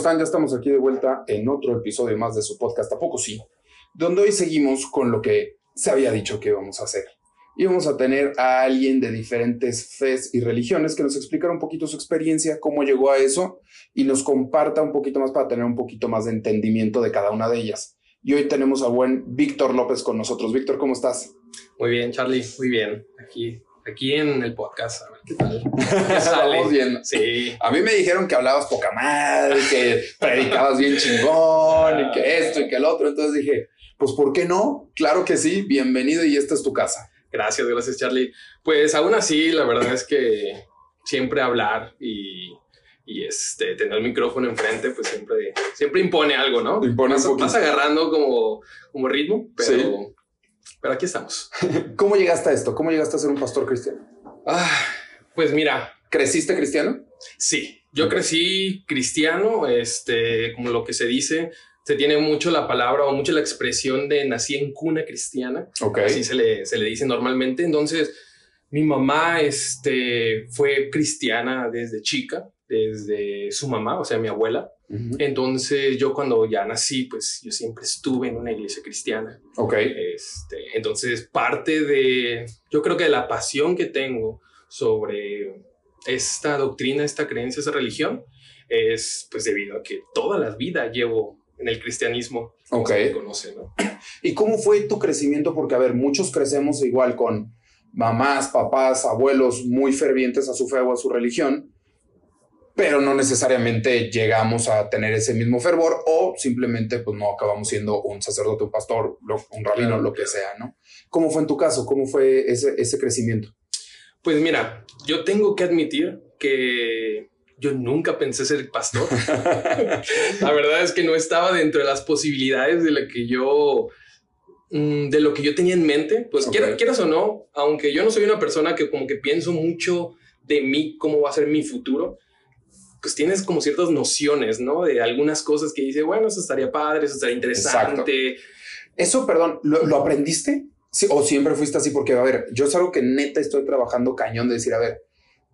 están? Ya estamos aquí de vuelta en otro episodio más de su podcast, ¿A poco sí? Donde hoy seguimos con lo que se había dicho que íbamos a hacer. Íbamos a tener a alguien de diferentes fes y religiones que nos explicara un poquito su experiencia, cómo llegó a eso y nos comparta un poquito más para tener un poquito más de entendimiento de cada una de ellas. Y hoy tenemos al buen Víctor López con nosotros. Víctor, ¿cómo estás? Muy bien, Charlie, muy bien. Aquí aquí en el podcast, a ver qué tal. Estamos viendo. Sí. A mí me dijeron que hablabas poca madre, que predicabas bien chingón y que esto y que el otro. Entonces dije, pues ¿por qué no? Claro que sí, bienvenido y esta es tu casa. Gracias, gracias Charlie. Pues aún así, la verdad es que siempre hablar y, y este, tener el micrófono enfrente, pues siempre, siempre impone algo, ¿no? Impone vas, un vas agarrando como, como ritmo, pero, Sí. Pero aquí estamos. ¿Cómo llegaste a esto? ¿Cómo llegaste a ser un pastor cristiano? Ah, pues mira, ¿Creciste cristiano? Sí, yo crecí cristiano, este, como lo que se dice, se tiene mucho la palabra o mucho la expresión de nací en cuna cristiana, Ok. así se le, se le dice normalmente. Entonces, mi mamá este, fue cristiana desde chica, desde su mamá, o sea, mi abuela. Entonces, yo cuando ya nací, pues yo siempre estuve en una iglesia cristiana. Ok. Este, entonces, parte de, yo creo que de la pasión que tengo sobre esta doctrina, esta creencia, esa religión, es pues debido a que toda la vida llevo en el cristianismo. como Ok. se le conoce, ¿no? ¿Y cómo fue tu crecimiento? Porque, a ver, muchos crecemos igual con mamás, papás, abuelos muy fervientes a su fe o a su religión, pero no necesariamente llegamos a tener ese mismo fervor o simplemente pues no acabamos siendo un sacerdote, un pastor, un rabino, lo que sea, ¿no? ¿Cómo fue en tu caso? ¿Cómo fue ese, ese crecimiento? Pues mira, yo tengo que admitir que yo nunca pensé ser pastor. La verdad es que no estaba dentro de las posibilidades de lo que yo mm, de lo que yo tenía en mente, pues Ok. quiera- quieras o no, aunque yo no soy una persona que como que pienso mucho de mí, cómo va a ser mi futuro, pues tienes como ciertas nociones, ¿no? De algunas cosas que dice, bueno, eso estaría padre, eso estaría interesante. Eso, perdón, ¿lo, lo aprendiste? Sí, ¿O siempre fuiste así? Porque, a ver, yo es algo que neta estoy trabajando cañón de decir, a ver,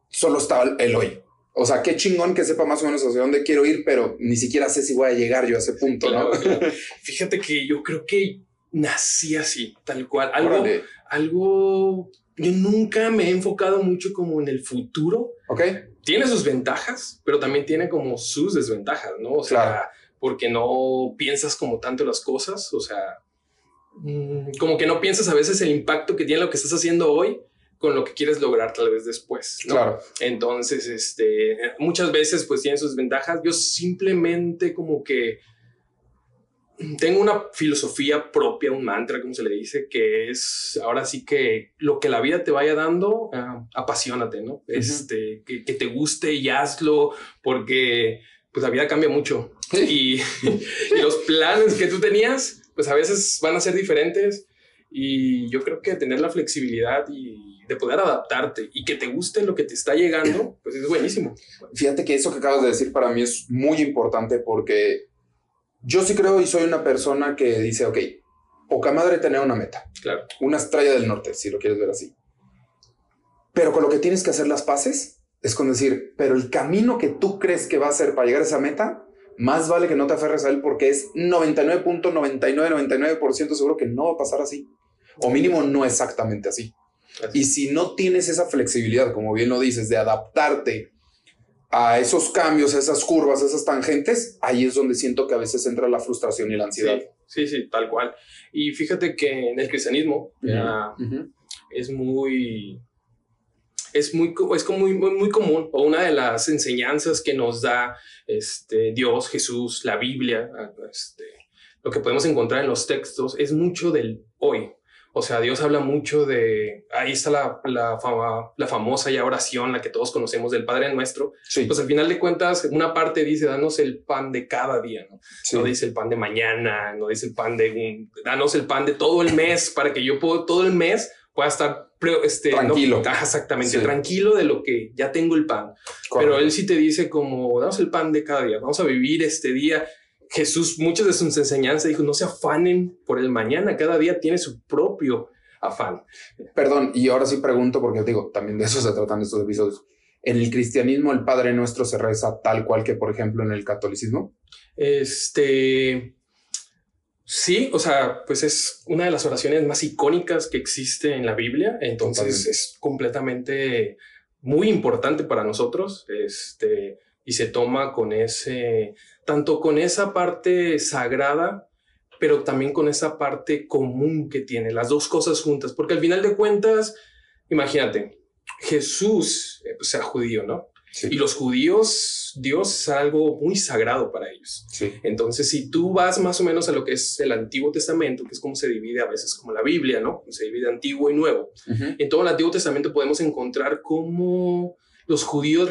solo está el hoy. O sea, qué chingón que sepa más o menos hacia dónde quiero ir, pero ni siquiera sé si voy a llegar yo a ese punto, Claro, ¿no? claro. Fíjate que yo creo que nací así, tal cual. Algo, Órale. algo, yo nunca me he enfocado mucho como en el futuro. Ok, Tiene sus ventajas, pero también tiene como sus desventajas, ¿no? O sea, Claro. porque no piensas como tanto las cosas, o sea, mm, como que no piensas a veces el impacto que tiene lo que estás haciendo hoy con lo que quieres lograr tal vez después, ¿no? claro. Entonces, este, muchas veces pues tiene sus ventajas. Yo simplemente como que tengo una filosofía propia, un mantra, como se le dice, que es ahora sí que lo que la vida te vaya dando, ah, apasionate, ¿no? Este, que, que te guste y hazlo, porque pues la vida cambia mucho. Y, y los planes que tú tenías, pues a veces van a ser diferentes. Y yo creo que tener la flexibilidad y de poder adaptarte y que te guste lo que te está llegando, pues es buenísimo. Fíjate que eso que acabas de decir para mí es muy importante porque yo sí creo y soy una persona que dice, ok, poca madre tener una meta, Claro. una estrella del norte, si lo quieres ver así. Pero con lo que tienes que hacer las paces es con decir, pero el camino que tú crees que va a ser para llegar a esa meta, más vale que no te aferres a él porque es 99.9999% seguro que no va a pasar así. O mínimo no exactamente así. Así. Y si no tienes esa flexibilidad, como bien lo dices, de adaptarte a esos cambios, a esas curvas, a esas tangentes, ahí es donde siento que a veces entra la frustración y la ansiedad. Sí, sí, sí, tal cual. Y fíjate que en el cristianismo es muy es muy es como muy, muy, muy común o una de las enseñanzas que nos da este Dios, Jesús, la Biblia, este, lo que podemos encontrar en los textos es mucho del hoy. O sea, Dios habla mucho de, ahí está la, la, fama- la famosa ya oración, la que todos conocemos del Padre Nuestro. Sí, Pues al final de cuentas, una parte dice, danos el pan de cada día, ¿no? sí. No dice el pan de mañana, no dice el pan de un, danos el pan de todo el mes para que yo puedo, todo el mes pueda estar este, no- Tranquilo. Ajá, exactamente, Sí. tranquilo de lo que ya tengo el pan. correcto. Pero él sí te dice como, danos el pan de cada día, vamos a vivir este día. Jesús, muchas de sus enseñanzas dijo, no se afanen por el mañana, cada día tiene su propio afán. Perdón, y ahora sí pregunto, porque digo, también de eso se tratan estos episodios. ¿En el cristianismo el Padre Nuestro se reza tal cual que, por ejemplo, en el catolicismo? Este. Sí, o sea, pues es una de las oraciones más icónicas que existe en la Biblia, entonces es completamente muy importante para nosotros, este, y se toma con ese, tanto con esa parte sagrada, pero también con esa parte común que tiene, las dos cosas juntas, porque al final de cuentas, imagínate, Jesús, eh, pues, sea judío, ¿no? Y los judíos, Dios es algo muy sagrado para ellos. Entonces, si tú vas más o menos a lo que es el Antiguo Testamento, que es como se divide a veces como la Biblia, ¿no? Se divide Antiguo y Nuevo. En todo el Antiguo Testamento podemos encontrar cómo los judíos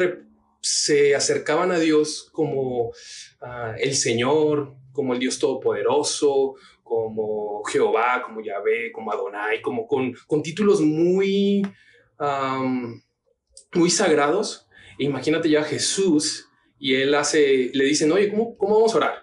se acercaban a Dios como ah, el Señor, como el Dios Todopoderoso, como Jehová, como Yahvé, como Adonai, como con, con títulos muy, muy sagrados Imagínate ya Jesús y él hace, le dicen, oye, ¿cómo, cómo vamos a orar?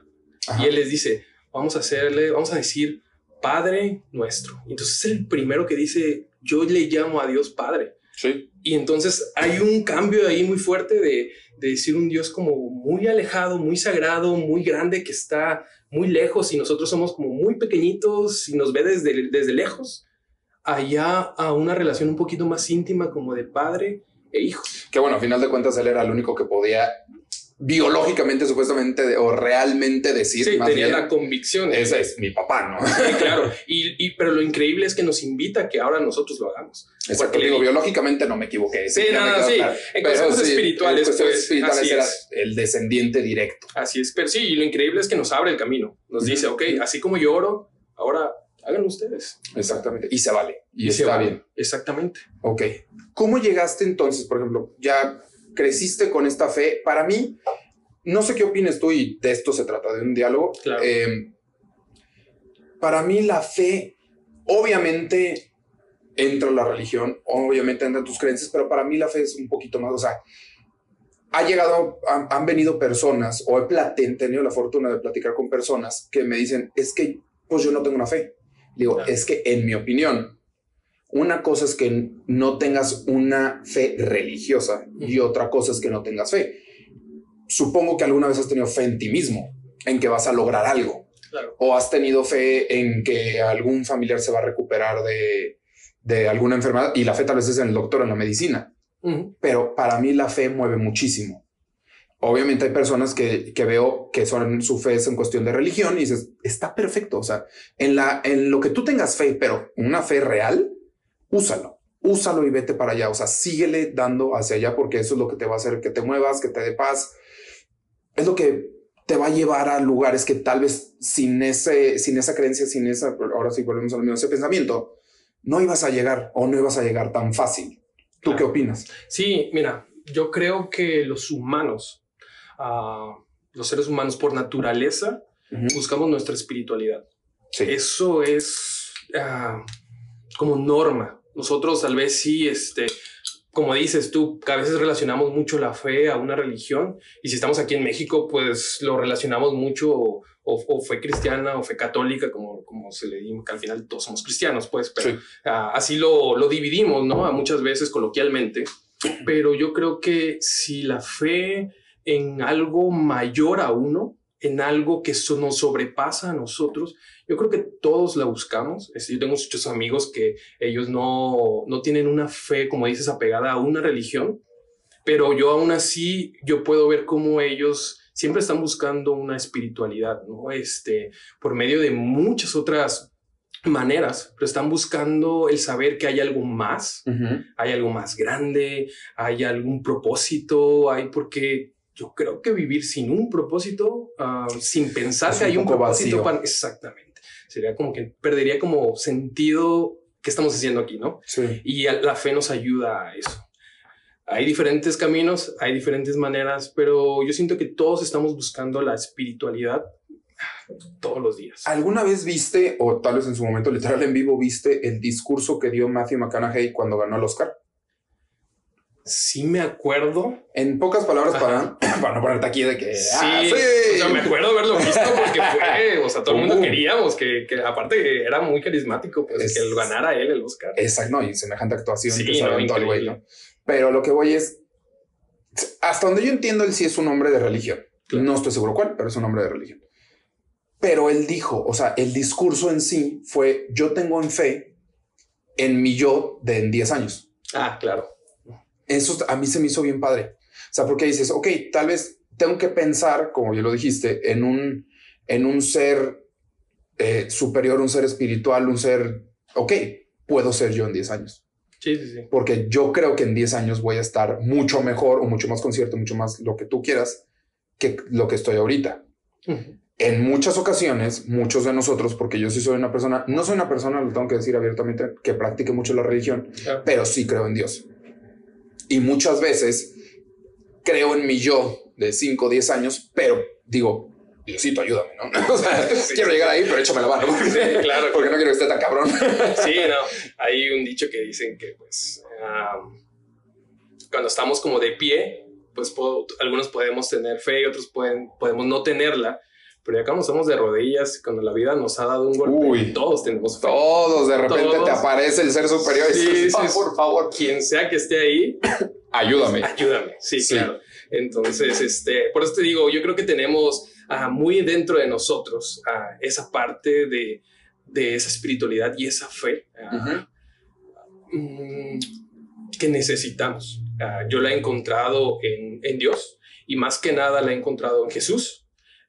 Y él les dice, vamos a hacerle, vamos a decir, Padre nuestro. Entonces es el primero que dice, yo le llamo a Dios Padre. Sí. Y entonces hay un cambio ahí muy fuerte de, de, decir un Dios como muy alejado, muy sagrado, muy grande, que está muy lejos y nosotros somos como muy pequeñitos y nos ve desde, desde lejos, allá a una relación un poquito más íntima como de padre e hijos. Que bueno, a final de cuentas él era el único que podía biológicamente, supuestamente, o realmente decir. Sí, tenía la convicción. Ese es mi papá, ¿no? Sí, claro. Y, pero lo increíble es que nos invita a que ahora nosotros lo hagamos. Exacto. Digo, biológicamente no me equivoqué. Sí, no, no, sí. En cosas espirituales, en pues, espirituales era el descendiente directo. Así es. Pero sí, y lo increíble es que nos abre el camino. Nos dice, ok, así como yo oro, ahora háganlo ustedes. Exactamente. Y se vale. Y, está bien. Exactamente. Ok. ¿Cómo llegaste entonces, por ejemplo, ya creciste con esta fe? Para mí, no sé qué opines tú y de esto se trata, de un diálogo. Eh, para mí la fe, obviamente entra la religión, obviamente entra tus creencias, pero para mí la fe es un poquito más, o sea, ha llegado, han, venido personas o he, tenido la fortuna de platicar con personas que me dicen, es que pues yo no tengo una fe. Digo, es que en mi opinión, una cosa es que no tengas una fe religiosa y otra cosa es que no tengas fe. Supongo que alguna vez has tenido fe en ti mismo, en que vas a lograr algo. O has tenido fe en que algún familiar se va a recuperar de, de alguna enfermedad y la fe tal vez es en el doctor, en la medicina. Pero para mí la fe mueve muchísimo. Obviamente hay personas que, que, veo que son su fe es en cuestión de religión y dices, está perfecto. O sea, en, la, en lo que tú tengas fe, pero una fe real, úsalo, úsalo y vete para allá. O sea, síguele dando hacia allá porque eso es lo que te va a hacer que te muevas, que te dé paz. Es lo que te va a llevar a lugares que tal vez sin ese, sin esa creencia, sin esa, ahora sí volvemos al mismo, ese pensamiento, no ibas a llegar o no ibas a llegar tan fácil. ¿Tú qué opinas? Sí, mira, yo creo que los humanos, uh, los seres humanos por naturaleza, buscamos nuestra espiritualidad. Sí. Eso es uh, como norma. Nosotros tal vez sí, este, como dices tú, que a veces relacionamos mucho la fe a una religión y si estamos aquí en México, pues lo relacionamos mucho o, fe cristiana o fe católica, como, como se le dice, que al final todos somos cristianos, pues, pero así lo, lo dividimos, ¿no? A muchas veces coloquialmente, pero yo creo que si la fe en algo mayor a uno, en algo que nos sobrepasa a nosotros, yo creo que todos la buscamos. Yo tengo muchos amigos que ellos no, no tienen una fe, como dices, apegada a una religión, pero yo aún así, yo puedo ver cómo ellos siempre están buscando una espiritualidad, ¿no? Este, por medio de muchas otras maneras, pero están buscando el saber que hay algo más, hay algo más grande, hay algún propósito, hay porque yo creo que vivir sin un propósito, ah, sin pensar que hay un propósito, para, exactamente sería como que perdería como sentido qué estamos haciendo aquí, ¿no? Sí. Y la fe nos ayuda a eso. Hay diferentes caminos, hay diferentes maneras, pero yo siento que todos estamos buscando la espiritualidad todos los días. ¿Alguna vez viste, o tal vez en su momento literal en vivo, viste el discurso que dio Matthew McConaughey cuando ganó el Oscar? Sí me acuerdo. En pocas palabras, para, para no ponerte aquí de que. Sí, ah, O sea, me acuerdo haberlo visto porque fue. O sea, todo el mundo queríamos que, que, aparte, era muy carismático, pues que lo ganara él el Oscar. Exacto, no, y semejante actuación que se aventó el güey, ¿no? Pero lo que voy es. hasta donde yo entiendo, él sí es un hombre de religión. No estoy seguro cuál, pero es un hombre de religión. Pero él dijo, o sea, el discurso en sí fue, yo tengo en fe en mi yo de en 10 años. Ah, claro. Eso a mí se me hizo bien padre. O sea, porque dices, ok, tal vez tengo que pensar, como ya lo dijiste, en un, en un ser eh, superior, un ser espiritual, un ser, ok, puedo ser yo en 10 años. Sí, sí, sí. Porque yo creo que en 10 años voy a estar mucho mejor o mucho más concierto, mucho más lo que tú quieras que lo que estoy ahorita. En muchas ocasiones, muchos de nosotros, porque yo sí soy una persona, no soy una persona, lo tengo que decir abiertamente, que practique mucho la religión, pero sí creo en Dios. Y muchas veces creo en mi yo de 5 o 10 años, pero digo, Diosito, ayúdame, ¿no? o sea, quiero llegar ahí, pero échame la mano. claro. Porque no quiero que esté tan cabrón. sí, no. Hay un dicho que dicen que, pues, cuando estamos como de pie, pues algunos podemos tener fe y otros pueden, podemos no tenerla. Pero ya cuando estamos de rodillas, cuando la vida nos ha dado un golpe, todos tenemos fe. Todos, de repente te aparece el ser superior y sí, sí, por favor. Quien sea que esté ahí, ayúdame. ayúdame, sí, claro. Entonces, este, por eso te digo, yo creo que tenemos uh, muy dentro de nosotros uh, esa parte de, de, esa espiritualidad y esa fe uh, que necesitamos. yo la he encontrado en, en Dios y más que nada la he encontrado en Jesús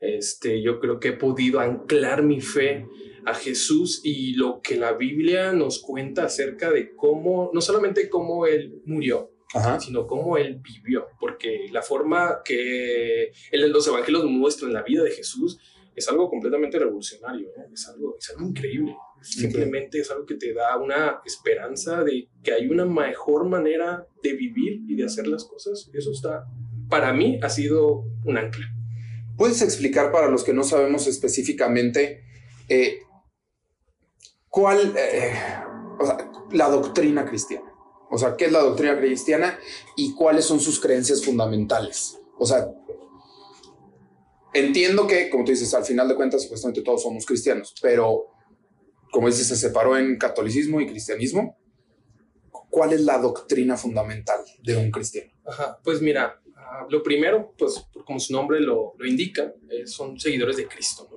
este, yo creo que he podido anclar mi fe a Jesús y lo que la Biblia nos cuenta acerca de cómo, no solamente cómo Él murió, sino cómo Él vivió, porque la forma que él, los evangelios muestran la vida de Jesús es algo completamente revolucionario, es, algo, es algo increíble. Simplemente es algo que te da una esperanza de que hay una mejor manera de vivir y de hacer las cosas. Eso está, para mí, ha sido un ancla. ¿Puedes explicar para los que no sabemos específicamente eh, cuál, eh, o sea, la doctrina cristiana? O sea, ¿qué es la doctrina cristiana y cuáles son sus creencias fundamentales? O sea, entiendo que, como tú dices, al final de cuentas, supuestamente todos somos cristianos, pero como dices, se separó en catolicismo y cristianismo. ¿Cuál es la doctrina fundamental de un cristiano? Ajá, pues mira, Ah, lo primero, pues como su nombre lo, lo indica, eh, son seguidores de Cristo.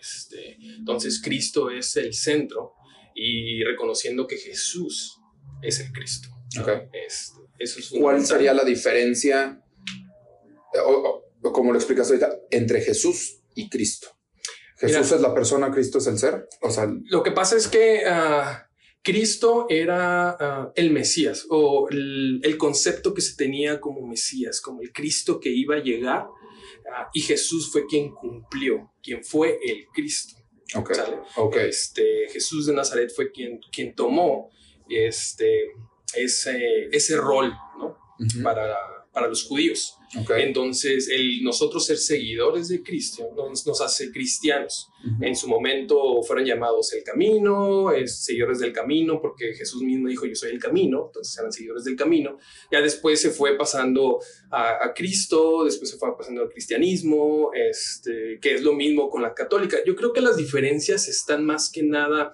este, entonces Cristo es el centro y reconociendo que Jesús es el Cristo. Este, eso es ¿Cuál sería la diferencia, o, como lo explicas ahorita, entre Jesús y Cristo? ¿Jesús es la persona, Cristo es el ser? O sea, lo que pasa es que... Uh, Cristo era ah, el Mesías o el, concepto que se tenía como Mesías, como el Cristo que iba a llegar ah, y Jesús fue quien cumplió, quien fue el Cristo. Okay. Este, Jesús de Nazaret fue quien, quien tomó este, ese, ese rol ¿no? para, para los judíos. Entonces, el, nosotros ser seguidores de Cristo nos, nos hace cristianos. En su momento fueron llamados el camino, es, seguidores del camino, porque Jesús mismo dijo, yo soy el camino, entonces eran seguidores del camino. Ya después se fue pasando a, Cristo, después se fue pasando al cristianismo, este, que es lo mismo con la católica. Yo creo que las diferencias están más que nada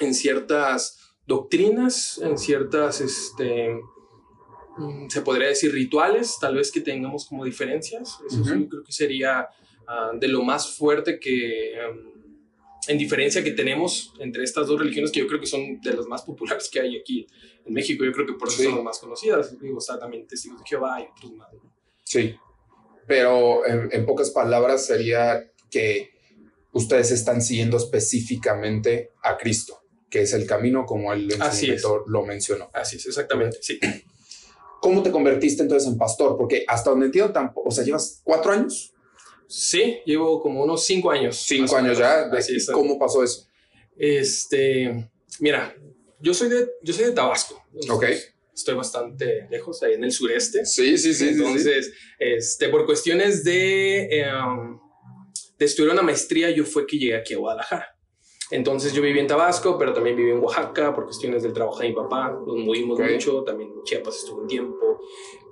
en ciertas doctrinas, en ciertas... Este, se podría decir rituales, tal vez que tengamos como diferencias. Eso sí, creo que sería ah, de lo más fuerte que, em, en diferencia que tenemos entre estas dos religiones, que yo creo que son de las más populares que hay aquí en México. Yo creo que por eso son las más conocidas. Digo, también Testigos de Jehová y otros más. Sí, pero en, pocas palabras sería que ustedes están siguiendo específicamente a Cristo, que es el camino como el escritor lo mencionó. Así es, exactamente, sí. ¿Cómo te convertiste entonces en pastor? Porque hasta donde entiendo, tampoco, o sea, llevas cuatro años. Sí, llevo como unos cinco años. Cinco años ya. ¿Cómo pasó eso? Este, mira, yo soy de, yo soy de Tabasco. Ok. Estoy bastante lejos, ahí en el sureste. Sí, sí, sí. Entonces, este, por cuestiones de, em, de estudiar una maestría, yo fue que llegué aquí a Guadalajara. Entonces yo viví en Tabasco, pero también viví en Oaxaca por cuestiones del trabajo de mi papá. Nos movimos mucho, también en Chiapas estuve un tiempo.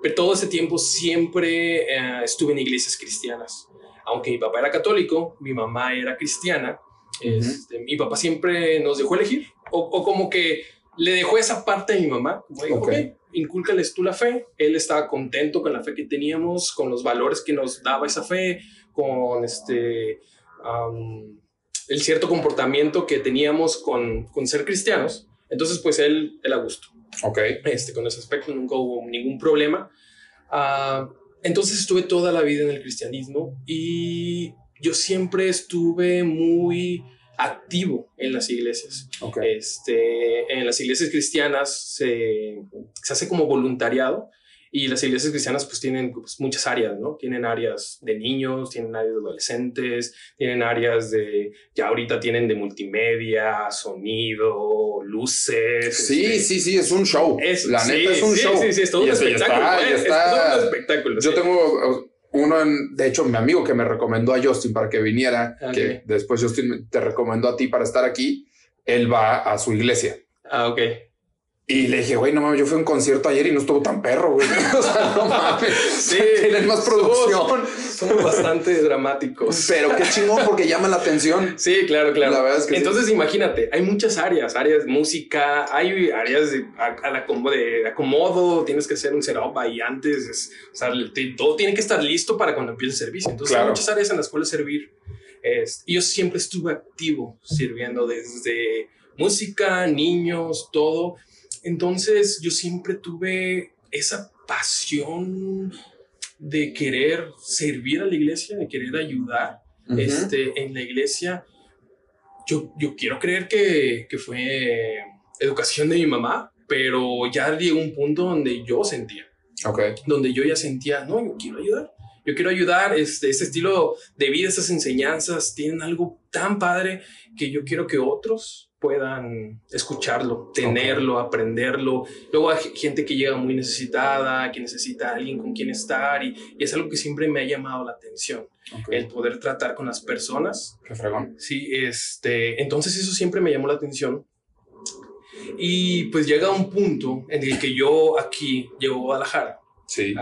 Pero todo ese tiempo siempre eh, estuve en iglesias cristianas. Aunque mi papá era católico, mi mamá era cristiana. Este, mi papá siempre nos dejó elegir. O, como que le dejó esa parte a mi mamá. incúlcales tú la fe. Él estaba contento con la fe que teníamos, con los valores que nos daba esa fe, con este, el cierto comportamiento que teníamos con, con ser cristianos. Entonces, pues él, él a gusto. Ok. Este, con ese aspecto nunca hubo ningún problema. Ah, entonces estuve toda la vida en el cristianismo y yo siempre estuve muy activo en las iglesias. Este, en las iglesias cristianas se, se, hace como voluntariado y las iglesias cristianas pues tienen pues, muchas áreas, ¿no? Tienen áreas de niños, tienen áreas de adolescentes, tienen áreas de, ya ahorita tienen de multimedia, sonido, luces. Sí, este, sí, sí, es un show. Es, la neta es un sí, show. Sí, sí, es todo un espectáculo. es, todo un espectáculo. Yo tengo uno, en, de hecho, mi amigo que me recomendó a Justin para que viniera, que después Justin te recomendó a ti para estar aquí, él va a su iglesia. Ah, ok. Y le dije, güey, no mames, yo fui a un concierto ayer y no estuvo tan perro, güey. O sea, no mames. Sí, tienen más producción. Somos, bastante dramáticos. Pero qué chingón porque llama la atención. Sí, claro, claro. La verdad es que Entonces, imagínate, hay muchas áreas, áreas de música, hay áreas de, de acomodo, tienes que hacer un setup ahí antes. o sea, todo tiene que estar listo para cuando empiece el servicio. Entonces, hay muchas áreas en las cuales servir. y yo siempre estuve activo sirviendo desde música, niños, todo. Entonces yo siempre tuve esa pasión de querer servir a la iglesia, de querer ayudar este, en la iglesia. Yo, yo quiero creer que, que, fue educación de mi mamá, pero ya llegó un punto donde yo sentía. Okay. Donde yo ya sentía, no, yo quiero ayudar. Yo quiero ayudar, este, este estilo de vida, esas enseñanzas tienen algo tan padre que yo quiero que otros puedan escucharlo, tenerlo, aprenderlo. Luego hay gente que llega muy necesitada, que necesita a alguien con quien estar y, es algo que siempre me ha llamado la atención. El poder tratar con las personas. Qué fregón. Sí, este, entonces eso siempre me llamó la atención. Y pues llega un punto en el que yo aquí llego a Guadalajara. Sí.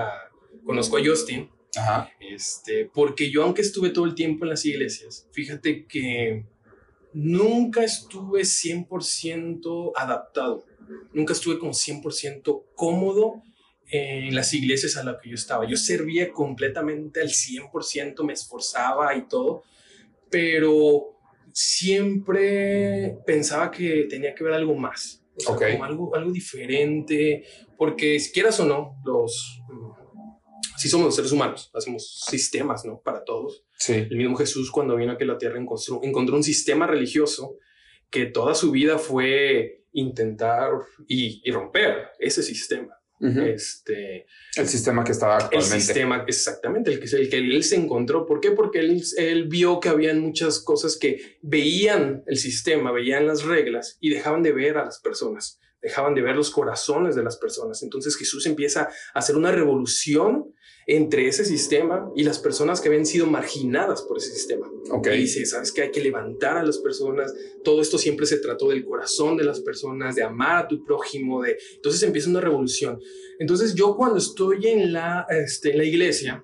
conozco a Justin. Ajá. Este, porque yo aunque estuve todo el tiempo en las iglesias, fíjate que nunca estuve 100% adaptado, nunca estuve como 100% cómodo en las iglesias a las que yo estaba. Yo servía completamente al 100%, me esforzaba y todo, pero siempre pensaba que tenía que ver algo más, como algo, algo diferente, porque si quieras o no, los si somos seres humanos, hacemos sistemas, ¿no? Para todos. Sí. El mismo Jesús cuando vino aquí a la tierra encontró, encontró un sistema religioso que toda su vida fue intentar y, romper ese sistema. este, el sistema que estaba actualmente. El sistema, exactamente, el que, el que él se encontró. ¿Por qué? Porque él, él vio que habían muchas cosas que veían el sistema, veían las reglas y dejaban de ver a las personas, dejaban de ver los corazones de las personas. Entonces Jesús empieza a hacer una revolución entre ese sistema y las personas que habían sido marginadas por ese sistema. Okay. Y dice, sabes que hay que levantar a las personas. Todo esto siempre se trató del corazón de las personas, de amar a tu prójimo, de entonces empieza una revolución. Entonces yo cuando estoy en la, este, en la iglesia,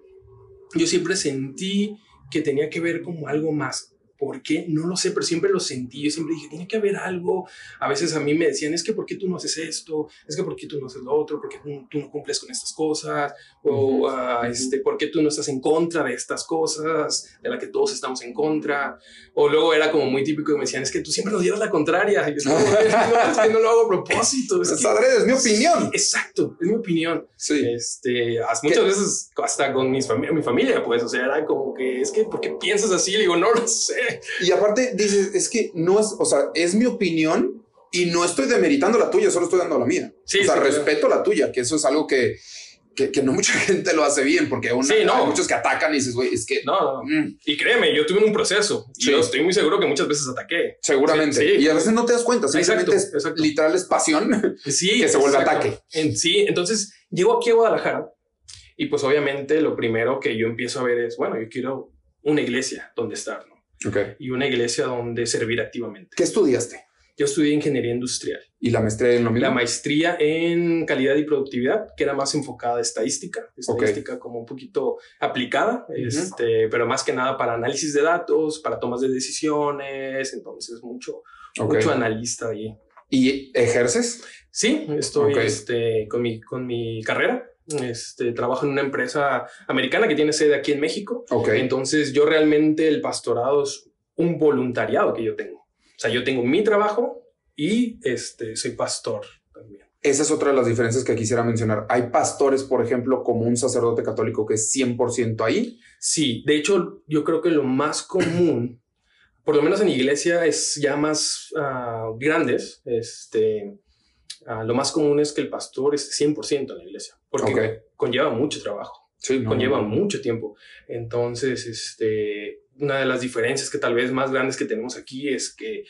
yo siempre sentí que tenía que ver como algo más. ¿Por qué? No lo sé, pero siempre lo sentí. Yo siempre dije, tiene que haber algo. A veces a mí me decían, es que ¿por qué tú no haces esto? Es que ¿por qué tú no haces lo otro? ¿Por qué tú, no cumples con estas cosas? O ah, este, ¿por qué tú no estás en contra de estas cosas de las que todos estamos en contra? O luego era como muy típico que me decían, es que tú siempre nos llevas la contraria. Y yo, no, es que no lo hago a propósito. Es, es mi opinión. exacto, es mi opinión. Sí. Este, muchas veces hasta con mis mi familia, pues, o sea, era como que, es que, ¿por qué piensas así? Le digo, no lo sé. Y aparte dices, es que no es, o sea, es mi opinión y no estoy demeritando la tuya, solo estoy dando la mía. Sí, o sea, respeto la tuya, que eso es algo que, que, no mucha gente lo hace bien, porque una, no. hay muchos que atacan y dices, güey, es que... No, mm. y créeme, yo tuve un proceso y yo estoy muy seguro que muchas veces ataqué. Seguramente. y a veces no te das cuenta, simplemente es literal es pasión sí, que se vuelve ataque. sí, entonces llego aquí a Guadalajara y pues obviamente lo primero que yo empiezo a ver es, bueno, yo quiero una iglesia donde estar, ¿no? Y una iglesia donde servir activamente. ¿Qué estudiaste? Yo estudié ingeniería industrial. ¿Y la maestría en lo mismo? La maestría en calidad y productividad, que era más enfocada a estadística, estadística como un poquito aplicada, este, pero más que nada para análisis de datos, para tomas de decisiones, entonces mucho, mucho analista ahí. ¿Y ejerces? Sí, estoy este, con, mi, con mi carrera. Este, trabajo en una empresa americana que tiene sede aquí en México. Entonces yo realmente el pastorado es un voluntariado que yo tengo. O sea, yo tengo mi trabajo y este, soy pastor también. Esa es otra de las diferencias que quisiera mencionar. ¿Hay pastores, por ejemplo, como un sacerdote católico que es 100% ahí? Sí, de hecho, yo creo que lo más común, por lo menos en iglesia, es ya más uh, grandes. Este, uh, lo más común es que el pastor esté 100% en la iglesia, porque conlleva mucho trabajo. Sí, conlleva mucho tiempo. Entonces, este, una de las diferencias que tal vez más grandes que tenemos aquí es que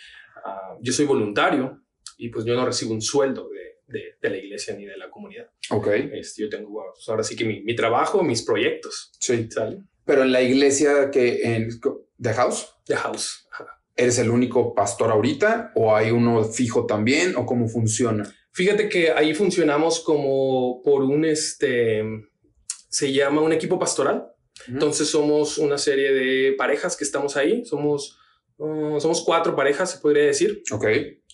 uh, yo soy voluntario y pues yo no recibo un sueldo de, de, la iglesia ni de la comunidad. Ok. Este, yo tengo, pues, ahora sí que mi, mi, trabajo, mis proyectos. Sí. ¿sale? Pero en la iglesia que en The House. The House. ¿Eres el único pastor ahorita o hay uno fijo también o cómo funciona? Fíjate que ahí funcionamos como por un, este, se llama un equipo pastoral. Entonces somos una serie de parejas que estamos ahí. Somos, uh, somos cuatro parejas, se podría decir. Ok.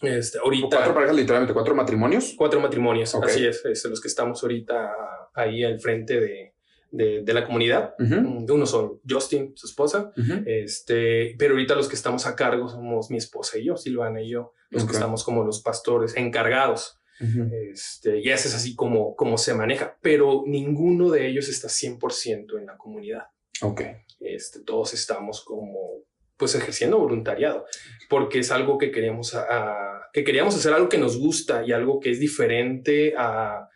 Este, ahorita. Cuatro parejas, literalmente, cuatro matrimonios. Cuatro matrimonios, así es, es, los que estamos ahorita ahí al frente de, de, la comunidad. Uno son Justin, su esposa, este, pero ahorita los que estamos a cargo somos mi esposa y yo, Silvana y yo, los que estamos como los pastores encargados. Este, y ese es así como, como se maneja, pero ninguno de ellos está 100% en la comunidad. Ok. Este, todos estamos como pues ejerciendo voluntariado, porque es algo que queríamos, a, que queríamos hacer algo que nos gusta y algo que es diferente a,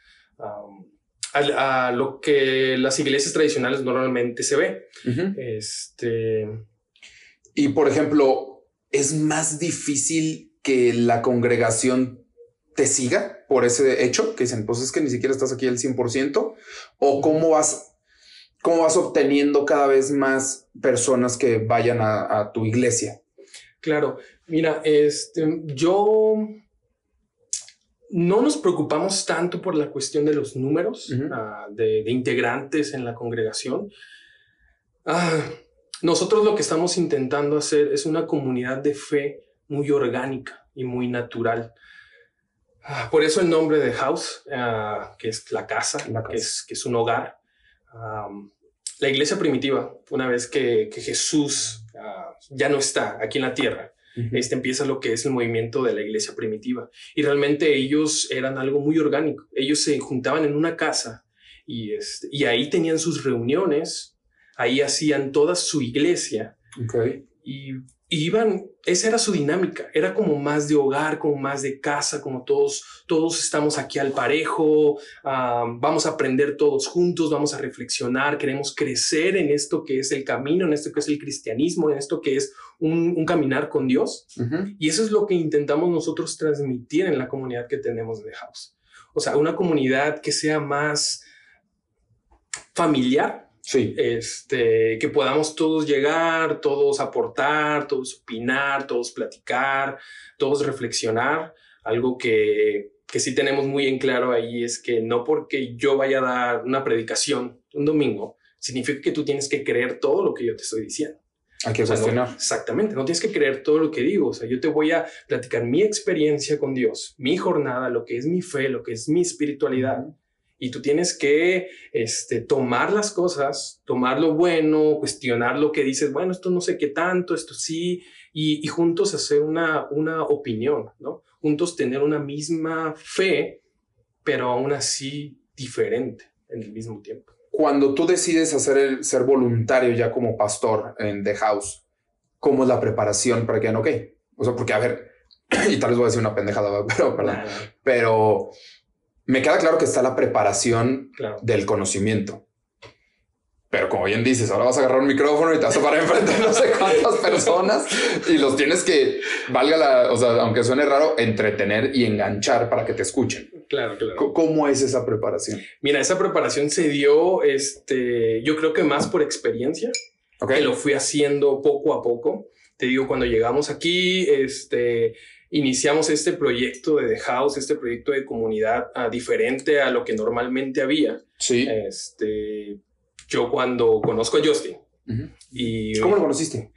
a, lo que las iglesias tradicionales normalmente se ve. este... Y por ejemplo, es más difícil que la congregación te siga por ese hecho que dicen, pues es que ni siquiera estás aquí al 100% o cómo vas cómo vas obteniendo cada vez más personas que vayan a, tu iglesia. Claro, mira, este, yo no nos preocupamos tanto por la cuestión de los números ah, de, integrantes en la congregación. Ah, nosotros lo que estamos intentando hacer es una comunidad de fe muy orgánica y muy natural. Ah, por eso el nombre de House, que es la casa, Que, es, que es un hogar la iglesia primitiva, una vez que, Jesús ah, ya no está aquí en la tierra, este empieza lo que es el movimiento de la iglesia primitiva. Y realmente ellos eran algo muy orgánico. Ellos se juntaban en una casa y, este, y ahí tenían sus reuniones, ahí hacían toda su iglesia. Y iban, esa era su dinámica, era como más de hogar, como más de casa, como todos, todos estamos aquí al parejo, ah, vamos a aprender todos juntos, vamos a reflexionar, queremos crecer en esto que es el camino, en esto que es el cristianismo, en esto que es un, caminar con Dios. Y eso es lo que intentamos nosotros transmitir en la comunidad que tenemos de House. O sea, una comunidad que sea más familiar, Sí. Este, que podamos todos llegar, todos aportar, todos opinar, todos platicar, todos reflexionar. Algo que, que sí tenemos muy en claro ahí es que no porque yo vaya a dar una predicación un domingo, significa que tú tienes que creer todo lo que yo te estoy diciendo. Hay que cuestionar. exactamente, no tienes que creer todo lo que digo. O sea, yo te voy a platicar mi experiencia con Dios, mi jornada, lo que es mi fe, lo que es mi espiritualidad y tú tienes que este, tomar las cosas, tomar lo bueno, cuestionar lo que dices, bueno, esto no sé qué tanto, esto sí, y, juntos hacer una, una opinión, ¿no? Juntos tener una misma fe, pero aún así diferente en el mismo tiempo. Cuando tú decides hacer el, ser voluntario ya como pastor en The House, ¿cómo es la preparación para que no, ok? O sea, porque a ver, y tal vez voy a decir una pendejada, pero, perdón, pero me queda claro que está la preparación del conocimiento. Pero como bien dices, ahora vas a agarrar un micrófono y te vas a parar enfrente de no sé cuántas personas y los tienes que, valga la, o sea, aunque suene raro, entretener y enganchar para que te escuchen. Claro, claro. ¿Cómo es esa preparación? Mira, esa preparación se dio, este, yo creo que más por experiencia, okay. que lo fui haciendo poco a poco. Te digo, cuando llegamos aquí, este, iniciamos este proyecto de The House, este proyecto de comunidad ah, diferente a lo que normalmente había. Sí. Este, yo cuando conozco a Justin. y, ¿Cómo lo conociste?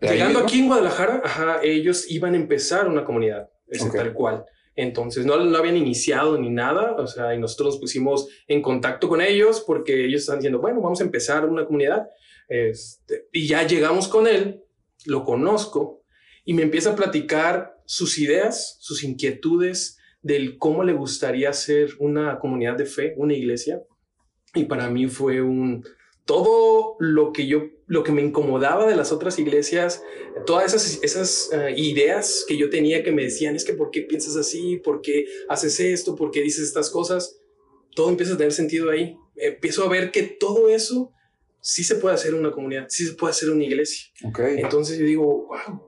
Llegando aquí en Guadalajara, ajá, ellos iban a empezar una comunidad. ese tal cual. Entonces no lo habían iniciado ni nada, o sea, y nosotros nos pusimos en contacto con ellos porque ellos están diciendo, bueno, vamos a empezar una comunidad. Este, y ya llegamos con él, lo conozco y me empieza a platicar sus ideas, sus inquietudes del cómo le gustaría hacer una comunidad de fe, una iglesia. Y para mí fue un, todo lo que yo, lo que me incomodaba de las otras iglesias, todas esas, esas eh, ideas que yo tenía que me decían, es que ¿por qué piensas así? ¿Por qué haces esto? ¿Por qué dices estas cosas? Todo empieza a tener sentido ahí. Empiezo a ver que todo eso sí se puede hacer una comunidad, sí se puede hacer una iglesia. Okay. Entonces yo digo, wow,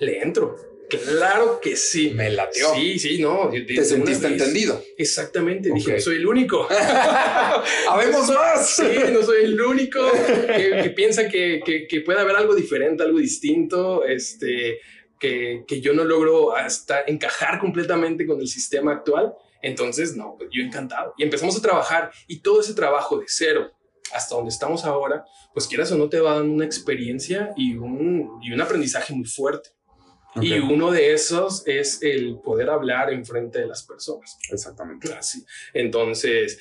le entro. Claro que sí. Me lateó. Sí, sí, no. Te sentiste entendido. Exactamente. Dije, no soy el único. Habemos más. Sí, no soy el único que, piensa que, que, puede haber algo diferente, algo distinto, este, que, que yo no logro hasta encajar completamente con el sistema actual. Entonces, no, pues, yo encantado. Y empezamos a trabajar y todo ese trabajo de cero hasta donde estamos ahora, pues quieras o no te va dando una experiencia y un, y un aprendizaje muy fuerte. Y uno de esos es el poder hablar en frente de las personas. Exactamente. Así. Entonces,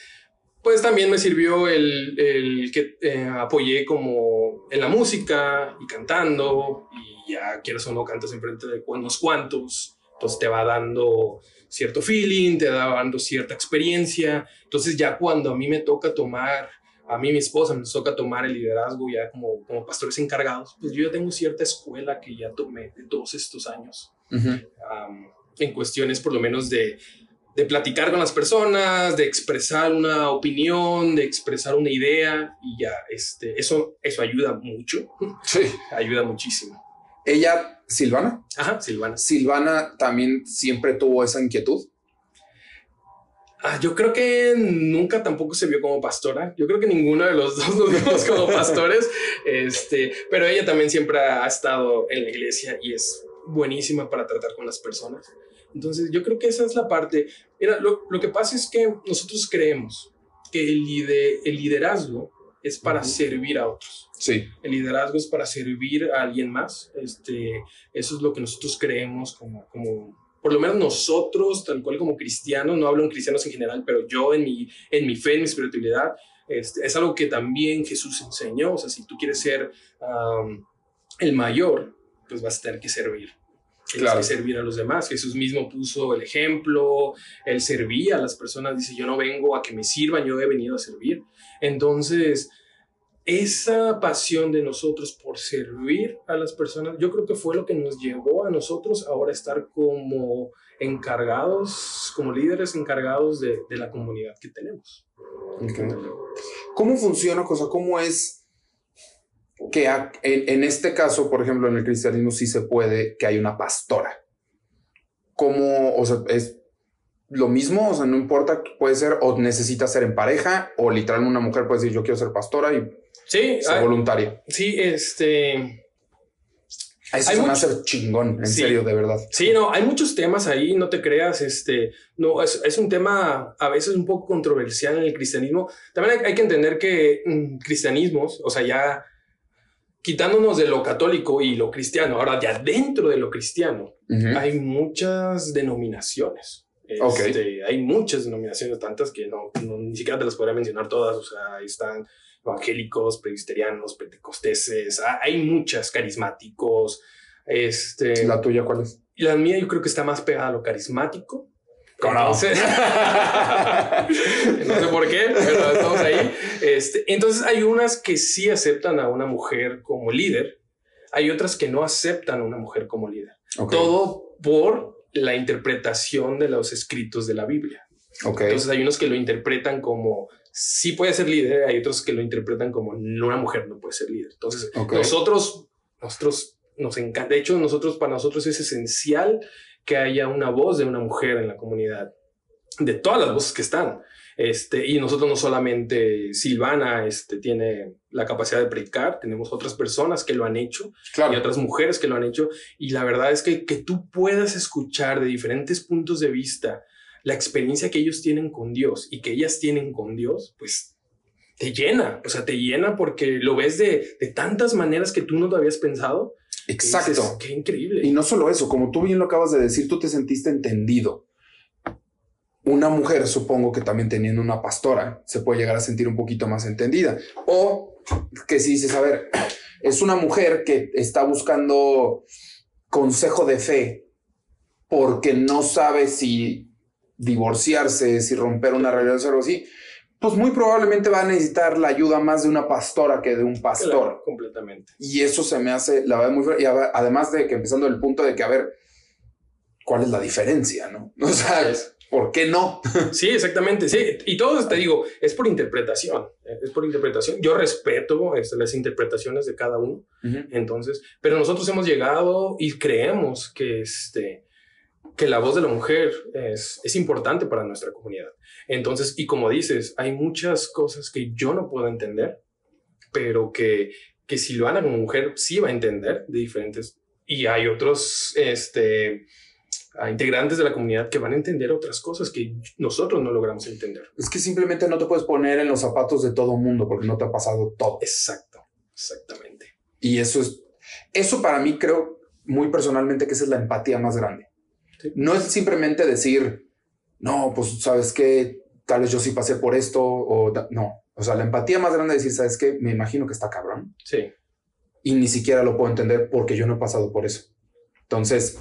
pues también me sirvió el, el que eh, apoyé como en la música y cantando, y ya quieres o no cantas en frente de unos cuantos, entonces te va dando cierto feeling, te va dando cierta experiencia. Entonces ya cuando a mí me toca tomar a mí mi esposa me toca tomar el liderazgo ya como, como pastores encargados, pues yo ya tengo cierta escuela que ya tomé de todos estos años, en cuestiones por lo menos de, de platicar con las personas, de expresar una opinión, de expresar una idea y ya, este, eso, eso ayuda mucho. Sí. ayuda muchísimo. Ella, Silvana. Ajá, Silvana. Silvana también siempre tuvo esa inquietud. Ah, yo creo que nunca tampoco se vio como pastora. Yo creo que ninguno de los dos nos vimos como pastores. Este, pero ella también siempre ha estado en la iglesia y es buenísima para tratar con las personas. Entonces, yo creo que esa es la parte. Mira, lo, lo que pasa es que nosotros creemos que el, el liderazgo es para servir a otros. Sí. El liderazgo es para servir a alguien más. Este, eso es lo que nosotros creemos como, como por lo menos nosotros, tal cual como cristianos, no hablo en cristianos en general, pero yo en mi, en mi fe, en mi espiritualidad, este, es algo que también Jesús enseñó. O sea, si tú quieres ser el mayor, pues vas a tener que servir. Tienes que servir a los demás. Jesús mismo puso el ejemplo, él servía a las personas, dice, yo no vengo a que me sirvan, yo he venido a servir. Entonces, esa pasión de nosotros por servir a las personas, yo creo que fue lo que nos llevó a nosotros ahora estar como encargados, como líderes encargados de, la comunidad que tenemos. ¿Cómo funciona, cosa? ¿Cómo es que en, este caso, por ejemplo, en el cristianismo sí se puede que hay una pastora? ¿Cómo, o sea, es lo mismo? O sea, no importa, puede ser o necesita ser en pareja o literalmente una mujer puede decir yo quiero ser pastora y Sí. Ser voluntario. Sí, este. Eso hay mucho, chingón, en serio, de verdad. Sí, no, hay muchos temas ahí, no te creas, este, no, es, es un tema a veces un poco controversial en el cristianismo. También hay, que entender que mm, cristianismos, o sea, ya quitándonos de lo católico y lo cristiano, ahora ya dentro de lo cristiano, hay muchas denominaciones. Este, Hay muchas denominaciones, tantas que no, ni siquiera te las podría mencionar todas, o sea, ahí están evangélicos, presbiterianos, pentecosteses, hay muchas, carismáticos. Este, ¿La tuya cuál es? La mía yo creo que está más pegada a lo carismático. Entonces, no sé por qué, pero estamos ahí. Este, entonces hay unas que sí aceptan a una mujer como líder, hay otras que no aceptan a una mujer como líder. Todo por la interpretación de los escritos de la Biblia. Entonces hay unos que lo interpretan como sí puede ser líder, hay otros que lo interpretan como una mujer no puede ser líder. Entonces, nosotros, nosotros nos encanta, de hecho, nosotros, para nosotros es esencial que haya una voz de una mujer en la comunidad, de todas las voces que están. Este, y nosotros no solamente Silvana este, tiene la capacidad de predicar, tenemos otras personas que lo han hecho y otras mujeres que lo han hecho. Y la verdad es que que tú puedas escuchar de diferentes puntos de vista la experiencia que ellos tienen con Dios y que ellas tienen con Dios, pues te llena, o sea, te llena porque lo ves de, tantas maneras que tú no te habías pensado. Exacto. qué increíble. Y no solo eso, como tú bien lo acabas de decir, tú te sentiste entendido. Una mujer, supongo que también teniendo una pastora, se puede llegar a sentir un poquito más entendida. O que si dices, a ver, es una mujer que está buscando consejo de fe porque no sabe si divorciarse, si romper una relación o algo así, pues muy probablemente va a necesitar la ayuda más de una pastora que de un pastor. completamente. Y eso se me hace, la verdad, muy fuerte. Y además de que empezando el punto de que, a ver, ¿cuál es la diferencia? ¿No? O sea, ¿por qué no? Sí, exactamente. Sí, y todo, te digo, es por interpretación. Es por interpretación. Yo respeto este, las interpretaciones de cada uno. Entonces, pero nosotros hemos llegado y creemos que este que la voz de la mujer es, es importante para nuestra comunidad. Entonces, y como dices, hay muchas cosas que yo no puedo entender, pero que, que Silvana como mujer sí va a entender de diferentes. Y hay otros este, integrantes de la comunidad que van a entender otras cosas que nosotros no logramos entender. Es que simplemente no te puedes poner en los zapatos de todo mundo porque no te ha pasado todo. Exacto, exactamente. Y eso es, eso para mí creo muy personalmente que esa es la empatía más grande. No es simplemente decir, no, pues sabes que tal vez yo sí pasé por esto o no. O sea, la empatía más grande es decir, sabes que me imagino que está cabrón. Sí. Y ni siquiera lo puedo entender porque yo no he pasado por eso. Entonces,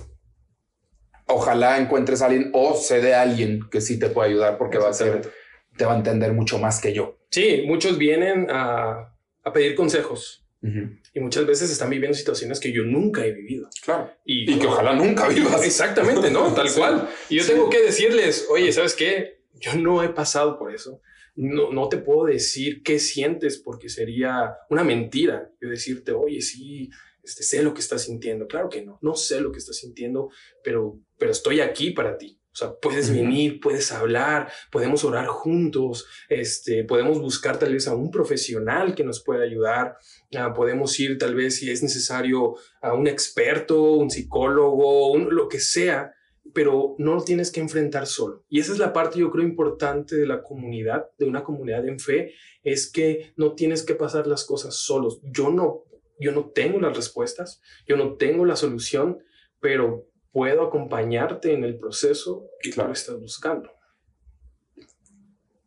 ojalá encuentres a alguien o se dé a alguien que sí te pueda ayudar porque va a ser, te va a entender mucho más que yo. Sí, muchos vienen a, a pedir consejos y muchas veces están viviendo situaciones que yo nunca he vivido. Claro. Y, que ojalá nunca vivas. Exactamente, ¿no? Tal cual. Y yo tengo que decirles, oye, ¿sabes qué? Yo no he pasado por eso. No, no te puedo decir qué sientes porque sería una mentira yo decirte, oye, sí, este, sé lo que estás sintiendo. Claro que no, no sé lo que estás sintiendo, pero, pero estoy aquí para ti. O sea, puedes venir, puedes hablar, podemos orar juntos, este, podemos buscar tal vez a un profesional que nos pueda ayudar, ah, podemos ir tal vez si es necesario a un experto, un psicólogo, lo que sea, pero no lo tienes que enfrentar solo. Y esa es la parte yo creo importante de la comunidad, de una comunidad en fe, es que no tienes que pasar las cosas solos. Yo no, yo no tengo las respuestas, yo no tengo la solución, pero puedo acompañarte en el proceso que claro. tú estás buscando.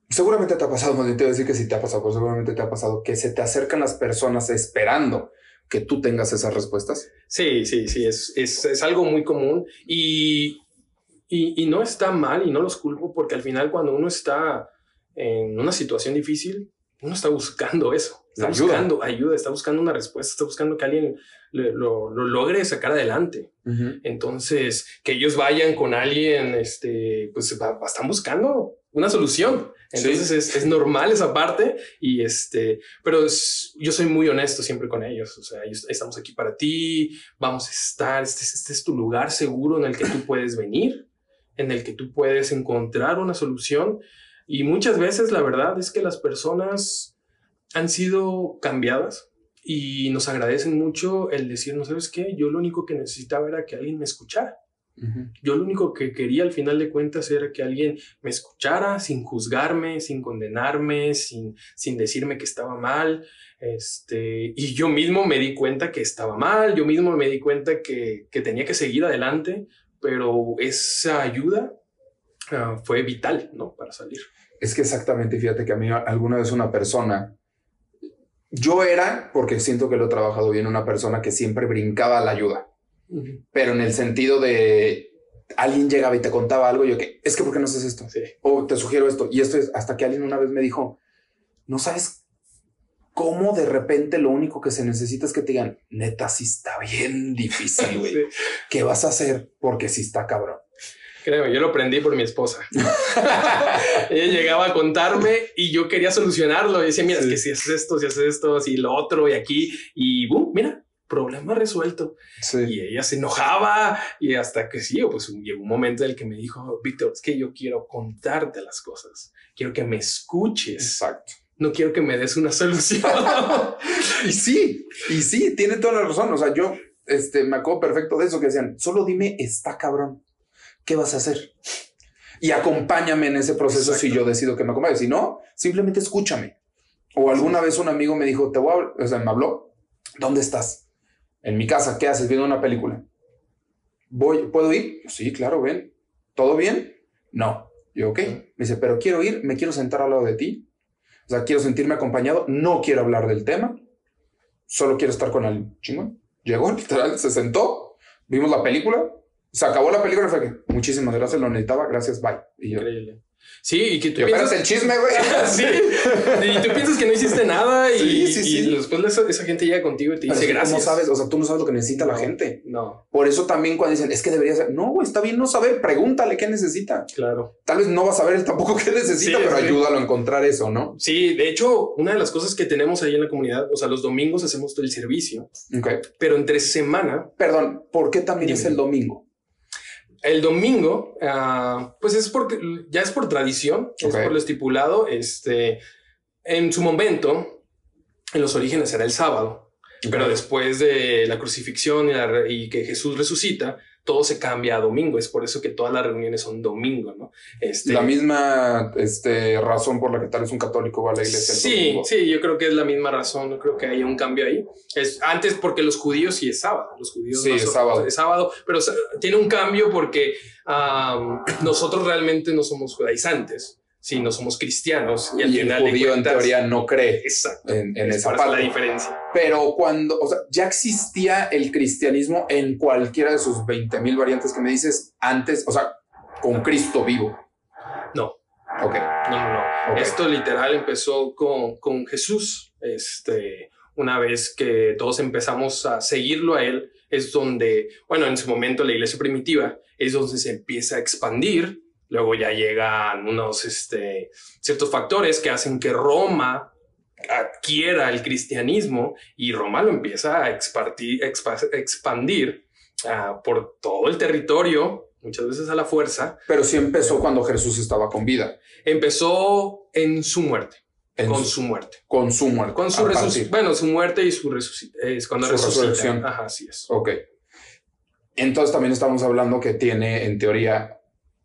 Seguramente te ha pasado, no te voy a decir que sí te ha pasado, pero seguramente te ha pasado que se te acercan las personas esperando que tú tengas esas respuestas. Sí, sí, sí, es, es, es algo muy común y, y, y, no está mal y no los culpo porque al final cuando uno está en una situación difícil, uno está buscando eso, está buscando ayuda, está buscando una respuesta, está buscando que alguien lo, logre sacar adelante. Entonces, que ellos vayan con alguien, este, pues están buscando una solución. Entonces es, es, normal esa parte y este, pero yo soy muy honesto siempre con ellos. O sea, estamos aquí para ti, vamos a estar, este, este es tu lugar seguro en el que tú puedes venir, en el que tú puedes encontrar una solución. Y muchas veces la verdad es que las personas han sido cambiadas y nos agradecen mucho el decir, no sabes qué, yo lo único que necesitaba era que alguien me escuchara. Yo lo único que quería al final de cuentas era que alguien me escuchara sin juzgarme, sin condenarme, sin, sin decirme que estaba mal. Este, y yo mismo me di cuenta que estaba mal, yo mismo me di cuenta que, que tenía que seguir adelante, pero esa ayuda uh, fue vital, ¿no? Para salir. Es que exactamente, fíjate que a mí alguna vez una persona yo era, porque siento que lo he trabajado bien, una persona que siempre brincaba a la ayuda, pero en el sentido de alguien llegaba y te contaba algo, yo que es que ¿por qué no haces esto? O te sugiero esto. Y esto es hasta que alguien una vez me dijo, no sabes cómo de repente lo único que se necesita es que te digan, neta, sí está bien difícil, güey. ¿Qué vas a hacer? Porque sí está cabrón. Creo, yo lo aprendí por mi esposa. Ella llegaba a contarme y yo quería solucionarlo. Y decía, mira, es que si haces esto, si haces esto, si lo otro y aquí, y boom, mira, problema resuelto. Y ella se enojaba y hasta que sí, pues llegó un momento en el que me dijo, Víctor, es que yo quiero contarte las cosas, quiero que me escuches. Exacto. No quiero que me des una solución. y sí, y sí, tiene toda la razón. O sea, yo este, me acuerdo perfecto de eso que decían, solo dime, está cabrón. ¿Qué vas a hacer? Y acompáñame en ese proceso si yo decido que me acompañe. Si no, simplemente escúchame. O alguna vez un amigo me dijo, te voy a, o sea, me habló, ¿dónde estás? En mi casa, ¿qué haces viendo una película? Voy, ¿Puedo ir? Sí, claro, ven. ¿Todo bien? No. Yo, ok. Me dice, pero quiero ir, me quiero sentar al lado de ti. O sea, quiero sentirme acompañado, no quiero hablar del tema, solo quiero estar con el chingón. Llegó, literal, se sentó, vimos la película, se acabó la película y fue que muchísimas gracias, lo necesitaba, gracias, bye. Y yo, Increíble. Sí, y que tú Yo, piensas... el chisme, güey. sí, y tú piensas que no hiciste nada y, Sí, sí, y sí. después esa, esa gente llega contigo y te Pero dice gracias. No sabes, o sea, tú no sabes lo que necesita la gente. No, Por eso también cuando dicen, es que debería ser, no, güey, está bien no saber, pregúntale qué necesita. claro. Tal vez no va a saber él tampoco qué necesita, pero ayúdalo a encontrar eso, ¿no? Sí, de hecho, una de las cosas que tenemos ahí en la comunidad, o sea, los domingos hacemos todo el servicio, Ok. pero entre semana, Perdón, ¿por qué también Dime. es el domingo? El domingo, ah, pues es porque ya es por tradición, es por lo estipulado. Este, en su momento, en los orígenes era el sábado, pero después de la crucifixión y, la y que Jesús resucita, todo se cambia a domingo. Es por eso que todas las reuniones son domingo, ¿no? Este, La misma este, razón por la que tal vez un católico va a la iglesia el Sí, domingo. sí, yo creo que es la misma razón. No creo que haya un cambio ahí. Es antes porque los judíos sí es sábado. Los judíos Sí, no es son- sábado. Es sábado, pero tiene un cambio porque nosotros realmente no somos judaizantes, sino somos cristianos. Y, al Y el final judío en cuentas- teoría no cree Exacto. en, en Es esa eso la parte. diferencia. Pero cuando, o sea, ya existía el cristianismo en cualquiera de sus 20 mil variantes que me dices antes, o sea, con Cristo vivo. No. Ok. No, no, no. Ok. Esto literal empezó con, con Jesús. Este, una vez que todos empezamos a seguirlo a él, es donde, bueno, en su momento la iglesia primitiva es donde se empieza a expandir. Luego ya llegan unos este, ciertos factores que hacen que Roma adquiera el cristianismo y Roma lo empieza a expartir- expa- expandir ah, por todo el territorio, muchas veces a la fuerza. Pero sí empezó cuando Jesús estaba con vida. Empezó en su muerte En con su, su muerte. con su muerte. Con su partir. Bueno, su muerte y su resucitación. Es cuando Su resucita. resurrección. Ajá, así es. Ok. Entonces también estamos hablando que tiene en teoría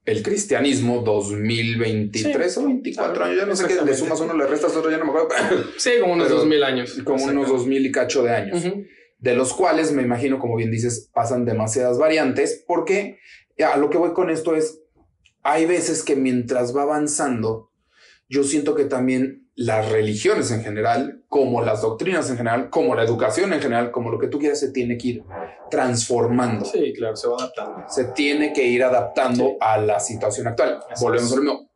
el cristianismo 2023 Sí. o 24 años, ya no sé qué, le sumas uno, le restas otro, ya no me acuerdo, Sí, como unos Pero dos mil años. como unos Exacto. 2000 y cacho de años. De los cuales me imagino, como bien dices, pasan demasiadas variantes, porque a lo que voy con esto es, hay veces que mientras va avanzando, yo siento que también las religiones en general, como las doctrinas en general, como la educación en general, como lo que tú quieras, se tiene que ir transformando. Sí, claro, se va adaptando. Se tiene que ir adaptando Sí. a la situación actual. Así Volvemos a lo mismo.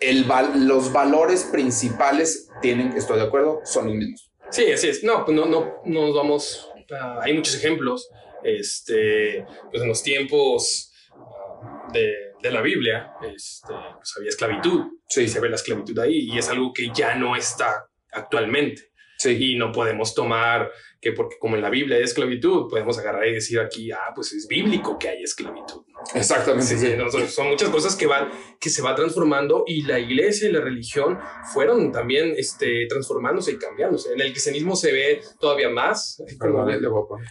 El val- los valores principales tienen, estoy de acuerdo, son los mismos. Sí, así es. No, pues no, no, no nos vamos. ah, hay muchos ejemplos. Este, pues en los tiempos ah, de, de la Biblia, este, pues había esclavitud. Sí, Se ve la esclavitud ahí y es algo que ya no está actualmente. sí. Y no podemos tomar que porque como en la Biblia hay esclavitud, podemos agarrar y decir aquí, ah, pues es bíblico que hay esclavitud. Exactamente. Sí, no, son, son muchas cosas que van, que se va transformando y la iglesia y la religión fueron también este, transformándose y cambiándose. En el cristianismo se ve todavía más. Perdón, le voy a poner.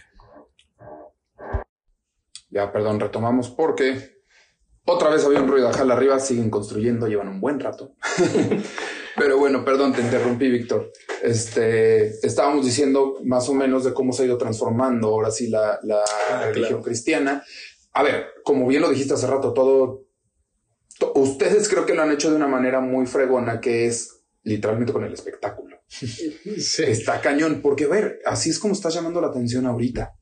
Ya, perdón, retomamos porque otra vez había un ruido acá arriba, siguen construyendo, llevan un buen rato. Pero bueno, perdón, te interrumpí, Víctor. Este, estábamos diciendo más o menos de cómo se ha ido transformando ahora sí la, la Ah, religión claro. cristiana. A ver, como bien lo dijiste hace rato, todo, to- ustedes creo que lo han hecho de una manera muy fregona, que es literalmente con el espectáculo. Sí. Está cañón, porque a ver, así es como está llamando la atención ahorita.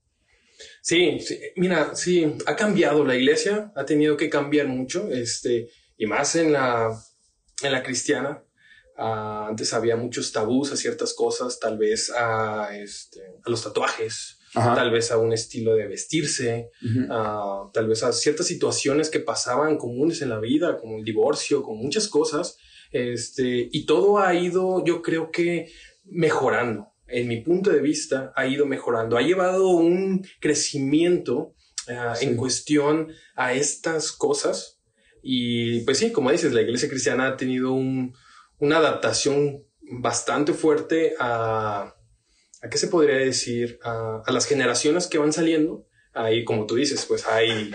Sí, sí, mira, sí, ha cambiado la iglesia, ha tenido que cambiar mucho, este, y más en la, en la cristiana. Ah, antes había muchos tabús a ciertas cosas, tal vez a, este, a los tatuajes, Ajá. tal vez a un estilo de vestirse, ah, tal vez a ciertas situaciones que pasaban comunes en la vida, como el divorcio, con muchas cosas. Este, y todo ha ido, yo creo que mejorando. En mi punto de vista, ha ido mejorando. Ha llevado un crecimiento ah, Sí. en cuestión a estas cosas. Y pues sí, como dices, la iglesia cristiana ha tenido un- una adaptación bastante fuerte a, ¿a qué se podría decir? A, a las generaciones que van saliendo. Ahí, como tú dices, pues hay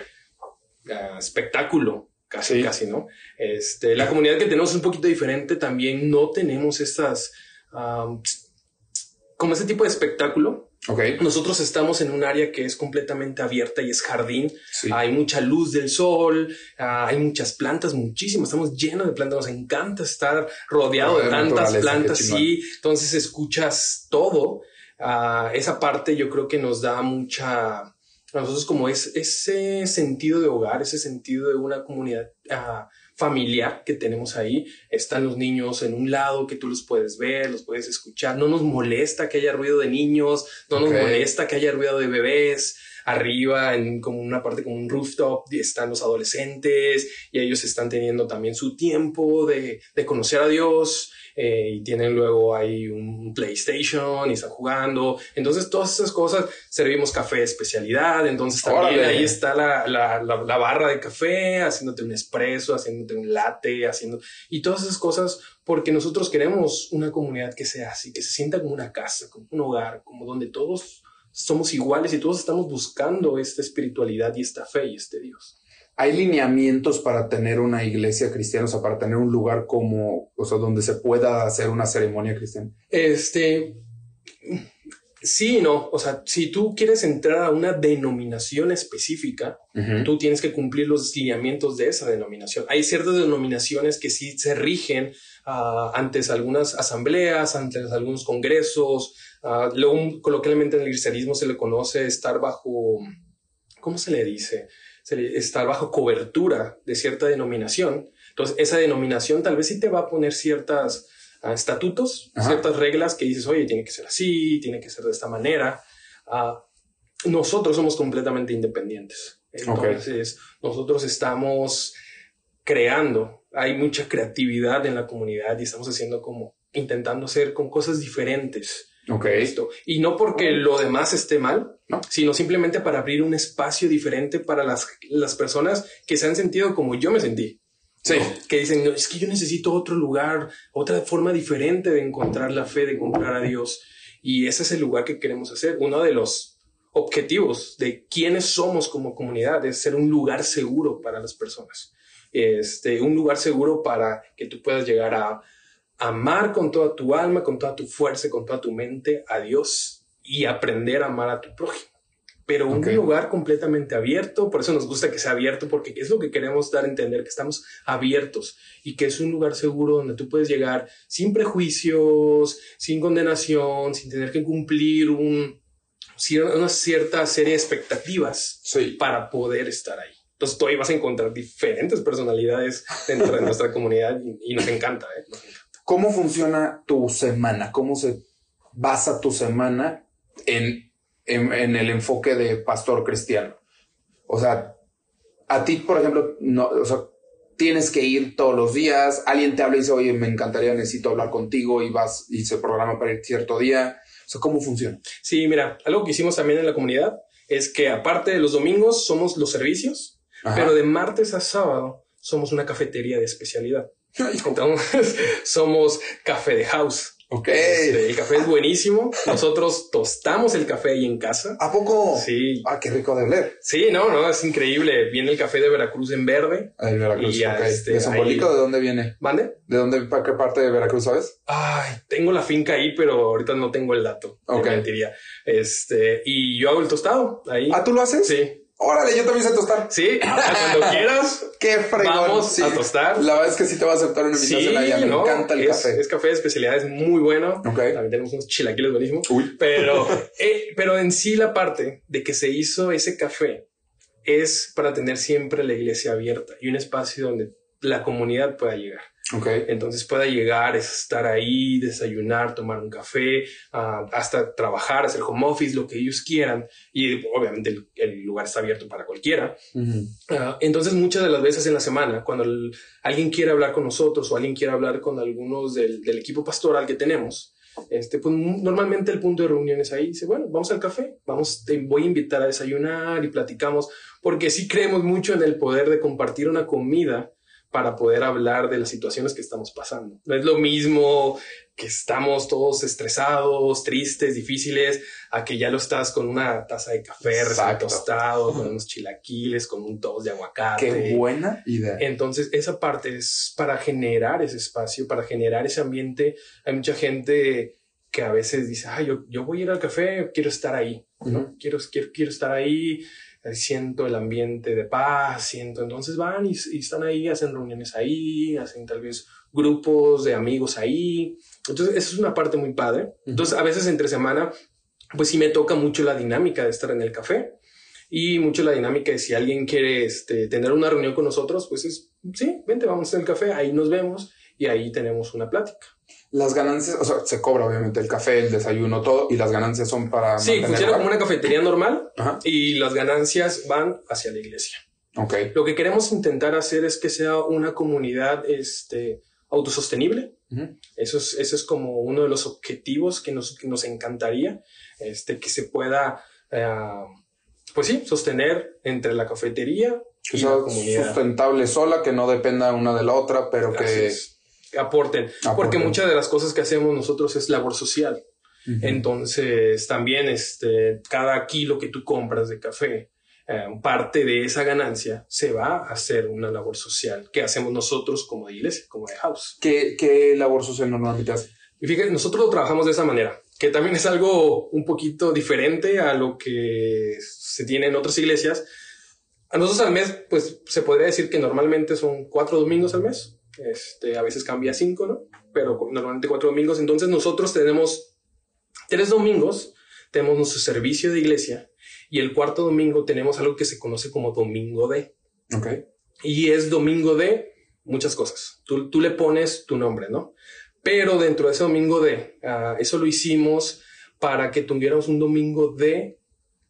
ah, espectáculo, casi, Sí. casi, ¿no? Este, la comunidad que tenemos es un poquito diferente, también no tenemos estas, am, como ese tipo de espectáculo. Nosotros estamos en un área que es completamente abierta y es jardín. Sí. Hay mucha luz del sol, ah, hay muchas plantas, muchísimas. Estamos llenos de plantas. Nos encanta estar rodeado de tantas plantas. Sí, entonces escuchas todo. Ah, esa parte yo creo que nos da mucha. A nosotros, como es ese sentido de hogar, ese sentido de una comunidad ah, familiar que tenemos ahí. Están los niños en un lado que tú los puedes ver, los puedes escuchar. No nos molesta que haya ruido de niños, no nos molesta que haya ruido de bebés. Arriba, en como una parte como un rooftop, están los adolescentes y ellos están teniendo también su tiempo de, de conocer a Dios. eh, y tienen luego ahí un PlayStation y están jugando. Entonces, todas esas cosas, servimos café de especialidad. Entonces, también Órale. ahí está la, la, la, la barra de café, haciéndote un espresso, haciéndote un latte, haciendo. Y todas esas cosas, porque nosotros queremos una comunidad que sea así, que se sienta como una casa, como un hogar, como donde todos somos iguales y todos estamos buscando esta espiritualidad y esta fe y este Dios. ¿Hay lineamientos para tener una iglesia cristiana, o sea, para tener un lugar como, o sea, donde se pueda hacer una ceremonia cristiana? Este, sí y no. O sea, si tú quieres entrar a una denominación específica, Ujú. tú tienes que cumplir los lineamientos de esa denominación. Hay ciertas denominaciones que sí se rigen ah, antes algunas asambleas, antes algunos congresos. Ah, luego, coloquialmente en el cristianismo se le conoce estar bajo, ¿cómo se le dice? Se le- estar bajo cobertura de cierta denominación. Entonces, esa denominación tal vez sí te va a poner ciertas ah, estatutos, Ajá. ciertas reglas que dices, oye, tiene que ser así, tiene que ser de esta manera. Ah, nosotros somos completamente independientes. Entonces, nosotros estamos creando, hay mucha creatividad en la comunidad y estamos haciendo como, intentando hacer con cosas diferentes Ok. esto. Y no porque lo demás esté mal, No. sino simplemente para abrir un espacio diferente para las, las personas que se han sentido como yo me sentí. Sí. Que dicen, "No, es que yo necesito otro lugar, otra forma diferente de encontrar la fe, de encontrar a Dios. Y ese es el lugar que queremos hacer. Uno de los objetivos de quiénes somos como comunidad es ser un lugar seguro para las personas. Este, un lugar seguro para que tú puedas llegar a amar con toda tu alma, con toda tu fuerza, con toda tu mente a Dios y aprender a amar a tu prójimo. Pero un Ok. lugar completamente abierto, por eso nos gusta que sea abierto, porque es lo que queremos dar a entender, que estamos abiertos y que es un lugar seguro donde tú puedes llegar sin prejuicios, sin condenación, sin tener que cumplir un, una cierta serie de expectativas Sí. para poder estar ahí. Entonces tú ahí vas a encontrar diferentes personalidades dentro de nuestra comunidad y, y nos encanta. ¿eh? Nos encanta. ¿Cómo funciona tu semana? ¿Cómo se basa tu semana en, en, en el enfoque de pastor cristiano? O sea, a ti, por ejemplo, no, o sea, tienes que ir todos los días, alguien te habla y dice, oye, me encantaría, necesito hablar contigo y vas y se programa para ir cierto día. O sea, ¿cómo funciona? Sí, mira, algo que hicimos también en la comunidad es que aparte de los domingos somos los servicios, Ajá. pero de martes a sábado somos una cafetería de especialidad. Entonces somos café de house. ok. Este, el café es buenísimo. Nosotros tostamos el café ahí en casa. ¿A poco? Sí, Ah, qué rico de oler. sí, no, no, es increíble. Viene el café de Veracruz en verde. El Veracruz, Y ya, ok. este, ¿De Zambolico ahí- de dónde viene? ¿Mande? ¿De dónde, para qué parte de Veracruz, sabes? Ay, tengo la finca ahí, pero ahorita no tengo el dato. te Ok. mentiría. Este, y yo hago el tostado ahí. Ah, ¿tú lo haces? Sí, Órale, yo también sé tostar. sí, cuando quieras. Qué fregón. Vamos sí. a tostar. La verdad es que sí te voy a aceptar una Sí, invitación allá. Me no, encanta el es, café. Es café de especialidad, es muy bueno. Ok. También tenemos unos chilaquiles buenísimos. Uy. Pero, eh, pero en sí la parte de que se hizo ese café es para tener siempre la iglesia abierta y un espacio donde la comunidad pueda llegar. Ok. Entonces pueda llegar, estar ahí, desayunar, tomar un café, ah, hasta trabajar, hacer home office, lo que ellos quieran. Y obviamente el, el lugar está abierto para cualquiera. Ujú. Ah, entonces, muchas de las veces en la semana, cuando el- alguien quiere hablar con nosotros o alguien quiere hablar con algunos del, del equipo pastoral que tenemos, este, pues normalmente el punto de reunión es ahí. Dice, bueno, vamos al café, vamos, te voy a invitar a desayunar y platicamos, porque sí creemos mucho en el poder de compartir una comida para poder hablar de las situaciones que estamos pasando. No es lo mismo que estamos todos estresados, tristes, difíciles, a que ya lo estás con una taza de café recién tostado, con unos chilaquiles, con un toast de aguacate. Qué buena idea. Entonces, esa parte es para generar ese espacio, para generar ese ambiente. Hay mucha gente que a veces dice, ah, yo, yo voy a ir al café, quiero estar ahí, ¿no? quiero, quiero, quiero estar ahí, siento el ambiente de paz, siento, entonces van y, y, están ahí, hacen reuniones ahí, hacen tal vez grupos de amigos ahí. Entonces, eso es una parte muy padre. Entonces, a veces entre semana, pues sí me toca mucho la dinámica de estar en el café y mucho la dinámica de si alguien quiere este, tener una reunión con nosotros, pues es, sí, vente, vamos al café, ahí nos vemos y ahí tenemos una plática. Las ganancias, o sea, se cobra obviamente el café, el desayuno, todo, y las ganancias son para... Sí, funciona como una cafetería normal y las ganancias van hacia la iglesia. Okay. Lo que queremos intentar hacer es que sea una comunidad este, autosostenible. eso, es, eso es como uno de los objetivos que nos, que nos encantaría, este, que se pueda, eh, pues sí, sostener entre la cafetería que y sea la comunidad. sustentable sola, que no dependa una de la otra, pero que aporten, porque muchas de las cosas que hacemos nosotros es labor social. Entonces, también este, cada kilo que tú compras de café, eh, parte de esa ganancia se va a hacer una labor social que hacemos nosotros como iglesia, como de house. ¿Qué, qué labor social normalmente hace? Y fíjate, nosotros lo trabajamos de esa manera, que también es algo un poquito diferente a lo que se tiene en otras iglesias. A nosotros al mes, pues se podría decir que normalmente son cuatro domingos al mes. Este, a veces cambia cinco, ¿no? Pero normalmente cuatro domingos. Entonces nosotros tenemos tres domingos, tenemos nuestro servicio de iglesia y el cuarto domingo tenemos algo que se conoce como domingo de. Ok. Y es domingo de muchas cosas. Tú, tú le pones tu nombre, ¿no? Pero dentro de ese domingo de, uh, eso lo hicimos para que tuviéramos un domingo de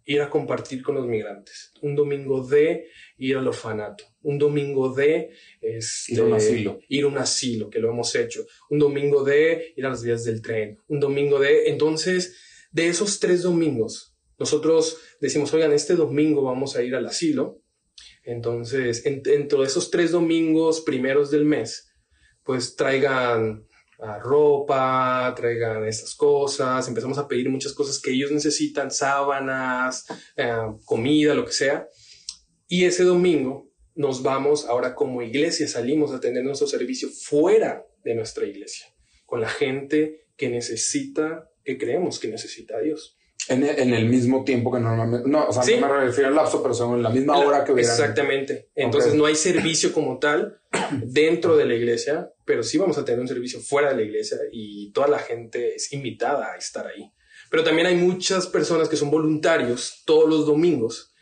ir a compartir con los migrantes, un domingo de ir al orfanato, un domingo de este, ir a un asilo, ir a un asilo, que lo hemos hecho, un domingo de ir a las vías del tren, un domingo de, entonces, de esos tres domingos, nosotros decimos, oigan, este domingo vamos a ir al asilo. Entonces, en, dentro de esos tres domingos primeros del mes, pues traigan uh, ropa, traigan estas cosas, empezamos a pedir muchas cosas que ellos necesitan, sábanas, uh, comida, lo que sea. Y ese domingo nos vamos ahora como iglesia, salimos a tener nuestro servicio fuera de nuestra iglesia, con la gente que necesita, que creemos que necesita a Dios. En, en, el mismo tiempo que normalmente. No, o sea, ¿Sí? no me refiero al lapso, pero son en la misma hora que hubieran. Exactamente. Entonces okay. no hay servicio como tal dentro de la iglesia, pero sí vamos a tener un servicio fuera de la iglesia y toda la gente es invitada a estar ahí. Pero también hay muchas personas que son voluntarios todos los domingos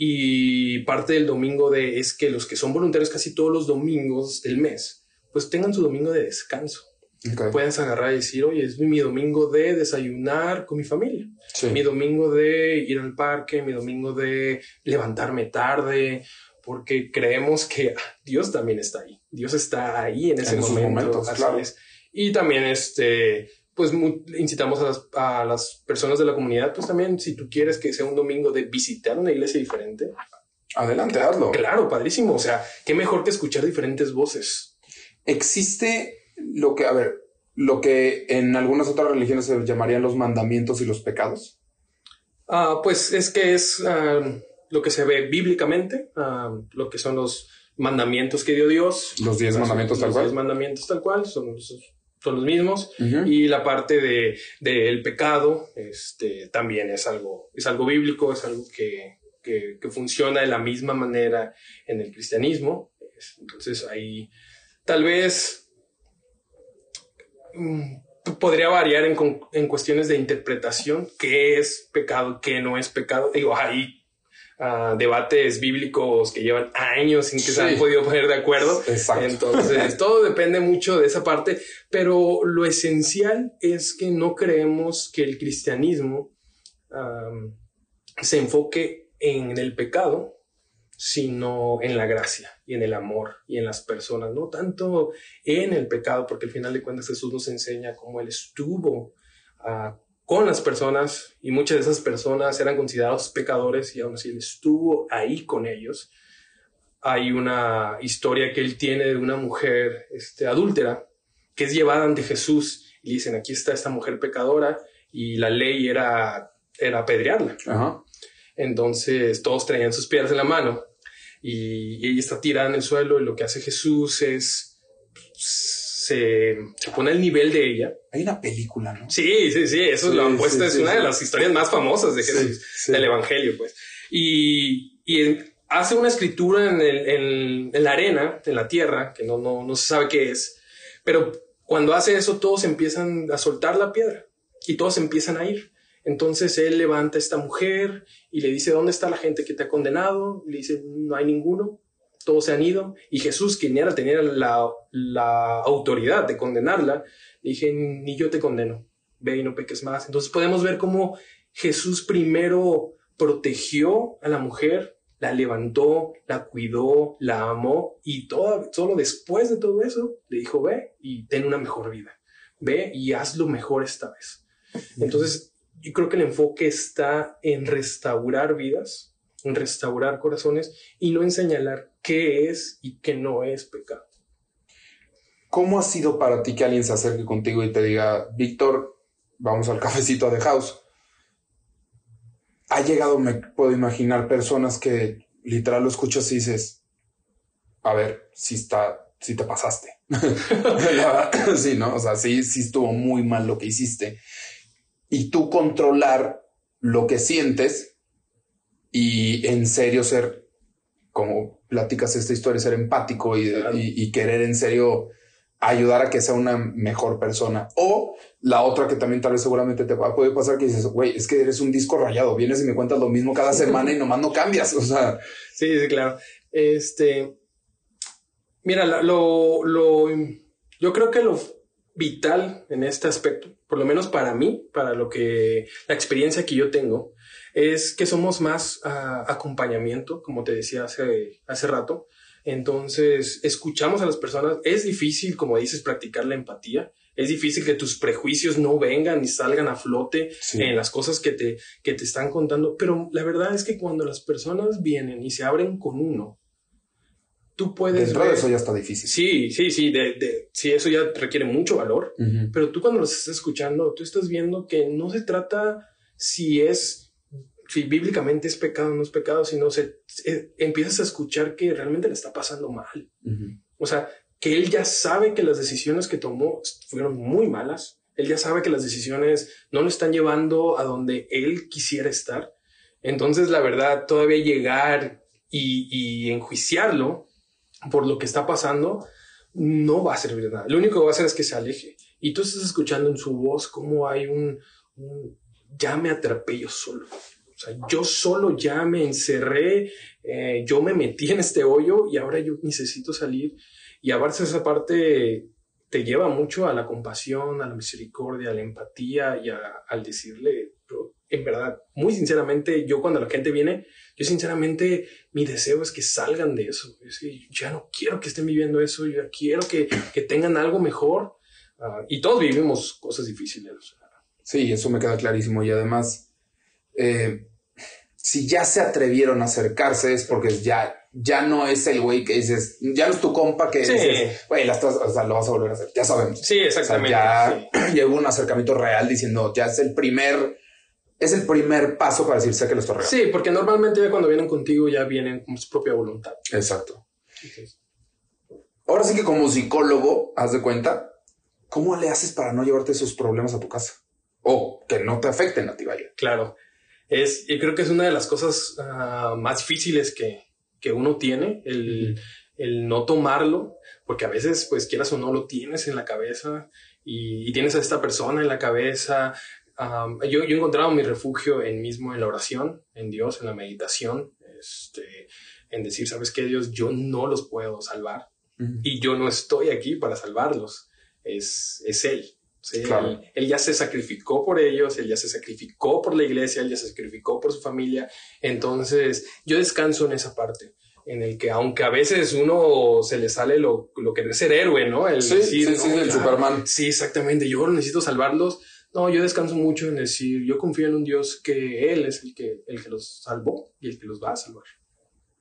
y parte del domingo de es que los que son voluntarios casi todos los domingos del mes, pues tengan su domingo de descanso. Okay. Puedes agarrar y decir, oye, es mi domingo de desayunar con mi familia, sí. mi domingo de ir al parque, mi domingo de levantarme tarde, porque creemos que Dios también está ahí. Dios está ahí en ese en momento. Momentos, claro. Y también, este, pues incitamos a las, a las, personas de la comunidad, pues también, si tú quieres que sea un domingo de visitar una iglesia diferente. Adelante, hazlo. Claro, padrísimo. O sea, qué mejor que escuchar diferentes voces. Existe lo que, a ver, lo que en algunas otras religiones se llamarían los mandamientos y los pecados? Uh, pues es que es uh, lo que se ve bíblicamente, uh, lo que son los mandamientos que dio Dios. Los diez mandamientos tal cual. Los diez mandamientos tal cual son, son los mismos. Uh -huh. Y la parte del de, de pecado este, también es algo, es algo bíblico, es algo que, que, que funciona de la misma manera en el cristianismo. Entonces ahí tal vez podría variar en, en, cuestiones de interpretación, qué es pecado, qué no es pecado. Digo, hay uh, debates bíblicos que llevan años sin que sí. se han podido poner de acuerdo. Exacto. Entonces, todo depende mucho de esa parte, pero lo esencial es que no creemos que el cristianismo um, se enfoque en el pecado, sino en la gracia y en el amor y en las personas, no tanto en el pecado, porque al final de cuentas Jesús nos enseña cómo Él estuvo uh, con las personas y muchas de esas personas eran considerados pecadores y aún así Él estuvo ahí con ellos. Hay una historia que Él tiene de una mujer este, adúltera que es llevada ante Jesús y dicen, aquí está esta mujer pecadora y la ley era, era apedrearla. Entonces todos traían sus piedras en la mano y, y, ella está tirada en el suelo y lo que hace Jesús es se, se, pone al nivel de ella. Hay una película, ¿no? Sí, sí, sí, eso lo han puesto, es una de las historias más famosas de Jesús, del Evangelio, pues. Y, y hace una escritura en, el, en, en, la arena, en la tierra, que no, no, no se sabe qué es, pero cuando hace eso todos empiezan a soltar la piedra y todos empiezan a ir. Entonces él levanta a esta mujer y le dice, ¿dónde está la gente que te ha condenado? Y le dice, no hay ninguno, todos se han ido. Y Jesús, quien era tenía la, la autoridad de condenarla, dije, ni yo te condeno, ve y no peques más. Entonces podemos ver cómo Jesús primero protegió a la mujer, la levantó, la cuidó, la amó y todo, solo después de todo eso le dijo, ve y ten una mejor vida, ve y haz lo mejor esta vez. Entonces, yo creo que el enfoque está en restaurar vidas, en restaurar corazones y no en señalar qué es y qué no es pecado. ¿Cómo ha sido para ti que alguien se acerque contigo y te diga, Víctor, vamos al cafecito de House? Ha llegado, me puedo imaginar, personas que literal lo escuchas y dices, a ver, si está, si te pasaste. sí, ¿no? O sea, sí, sí estuvo muy mal lo que hiciste y tú controlar lo que sientes y en serio ser, como platicas esta historia, ser empático y, querer en serio ayudar a que sea una mejor persona. O la otra que también tal vez seguramente te va a poder pasar que dices, güey, es que eres un disco rayado, vienes y me cuentas lo mismo cada semana y nomás no cambias. O sea, sí, sí, claro. Este, mira, lo, lo, yo creo que lo vital en este aspecto, por lo menos para mí, para lo que la experiencia que yo tengo, es que somos más uh, acompañamiento, como te decía hace, hace rato. Entonces, escuchamos a las personas. Es difícil, como dices, practicar la empatía. Es difícil que tus prejuicios no vengan y salgan a flote en las cosas que te, que te están contando. Pero la verdad es que cuando las personas vienen y se abren con uno, tú puedes Dentro de eso ya está difícil. Sí, sí, sí, de, sí, eso ya requiere mucho valor, pero tú cuando lo estás escuchando, tú estás viendo que no se trata si es, si bíblicamente es pecado o no es pecado, sino se, empiezas a escuchar que realmente le está pasando mal. O sea, que él ya sabe que las decisiones que tomó fueron muy malas, él ya sabe que las decisiones no lo están llevando a donde él quisiera estar. Entonces, la verdad, todavía llegar y, y enjuiciarlo, por lo que está pasando, no va a servir de nada. Lo único que va a hacer es que se aleje. Y tú estás escuchando en su voz cómo hay un, ya me atrapé yo solo. O sea, yo solo ya me encerré, eh, yo me metí en este hoyo y ahora yo necesito salir. Y a veces esa parte te lleva mucho a la compasión, a la misericordia, a la empatía y al decirle, en verdad, muy sinceramente, yo cuando la gente viene, yo sinceramente mi deseo es que salgan de eso. Es que ya no quiero que estén viviendo eso, yo quiero que, que tengan algo mejor. Uh, y todos vivimos cosas difíciles. Sí, eso me queda clarísimo. Y además, eh, si ya se atrevieron a acercarse es porque ya, ya no es el güey que dices, ya no es tu compa que dices, güey, lo vas a volver a hacer. Ya sabemos. Sí, exactamente. ya llegó un acercamiento real diciendo, ya es el primer es el primer paso para decir sé que lo estoy regando. Sí, porque normalmente cuando vienen contigo ya vienen con su propia voluntad. Exacto. Ahora sí que como psicólogo, haz de cuenta, ¿cómo le haces para no llevarte esos problemas a tu casa? O que no te afecten a ti, vaya. Claro. Es, y creo que es una de las cosas uh, más difíciles que, que uno tiene, el, el, no tomarlo, porque a veces, pues quieras o no, lo tienes en la cabeza y, y tienes a esta persona en la cabeza, yo, he encontrado mi refugio en mismo en la oración, en Dios, en la meditación, este, en decir, ¿sabes qué, Dios? Yo no los puedo salvar y yo no estoy aquí para salvarlos, es, es Él. Él. ya se sacrificó por ellos, Él ya se sacrificó por la iglesia, Él ya se sacrificó por su familia. Entonces, yo descanso en esa parte en el que aunque a veces uno se le sale lo, lo que es ser héroe, ¿no? El sí, decir, sí, sí, el Superman. Sí, exactamente. Yo necesito salvarlos no, yo descanso mucho en decir, yo confío en un Dios que Él es el que, el que los salvó y el que los va a salvar.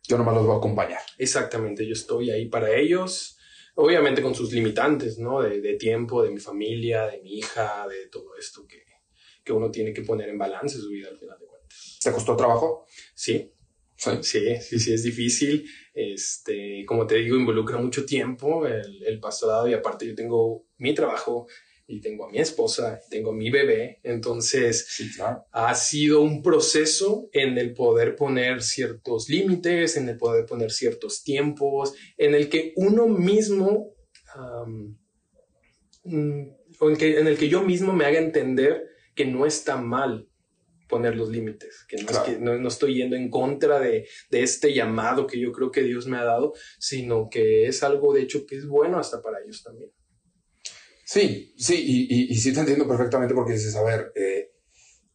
Yo nomás los voy a acompañar. Exactamente, yo estoy ahí para ellos, obviamente con sus limitantes, ¿no? De, de tiempo, de mi familia, de mi hija, de todo esto que, que uno tiene que poner en balance su vida al final de cuentas. ¿Te costó trabajo? Sí, Sí, sí, sí, es difícil. Este, como te digo, involucra mucho tiempo el, el pastorado y aparte yo tengo mi trabajo y tengo a mi esposa, tengo a mi bebé, entonces ha sido un proceso en el poder poner ciertos límites, en el poder poner ciertos tiempos, en el que uno mismo, mm, o en, que, en el que yo mismo me haga entender que no está mal poner los límites, que no, es que no, estoy yendo en contra de, de, este llamado que yo creo que Dios me ha dado, sino que es algo de hecho que es bueno hasta para ellos también. Sí, sí, y, y, sí te entiendo perfectamente porque dices, a ver, eh,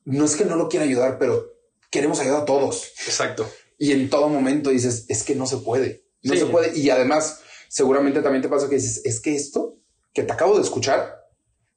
no es que no lo quiera ayudar, pero queremos ayudar a todos. Exacto. Y en todo momento dices, es que no se puede, no se puede. Y además, seguramente también te pasa que dices, es que esto que te acabo de escuchar,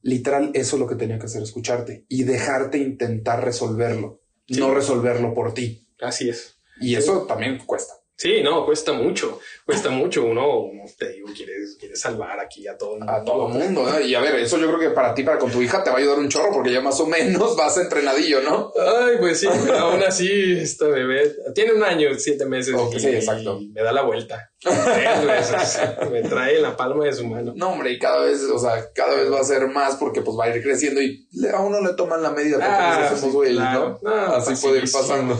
literal, eso es lo que tenía que hacer, escucharte y dejarte intentar resolverlo, no resolverlo por ti. Así es. Y eso también cuesta. Sí, no, cuesta mucho, cuesta mucho. Uno, te digo, quieres, quieres salvar aquí a todo el mundo. A todo el mundo, Y a ver, eso yo creo que para ti, para con tu hija, te va a ayudar un chorro porque ya más o menos vas entrenadillo, ¿no? Ay, pues sí, aún así, esta bebé tiene un año, siete meses. sí, exacto. me da la vuelta. me trae la palma de su mano. No, hombre, y cada vez, o sea, cada vez va a ser más porque pues va a ir creciendo y a uno le toman la medida porque ah, hacemos ¿no? así puede ir pasando.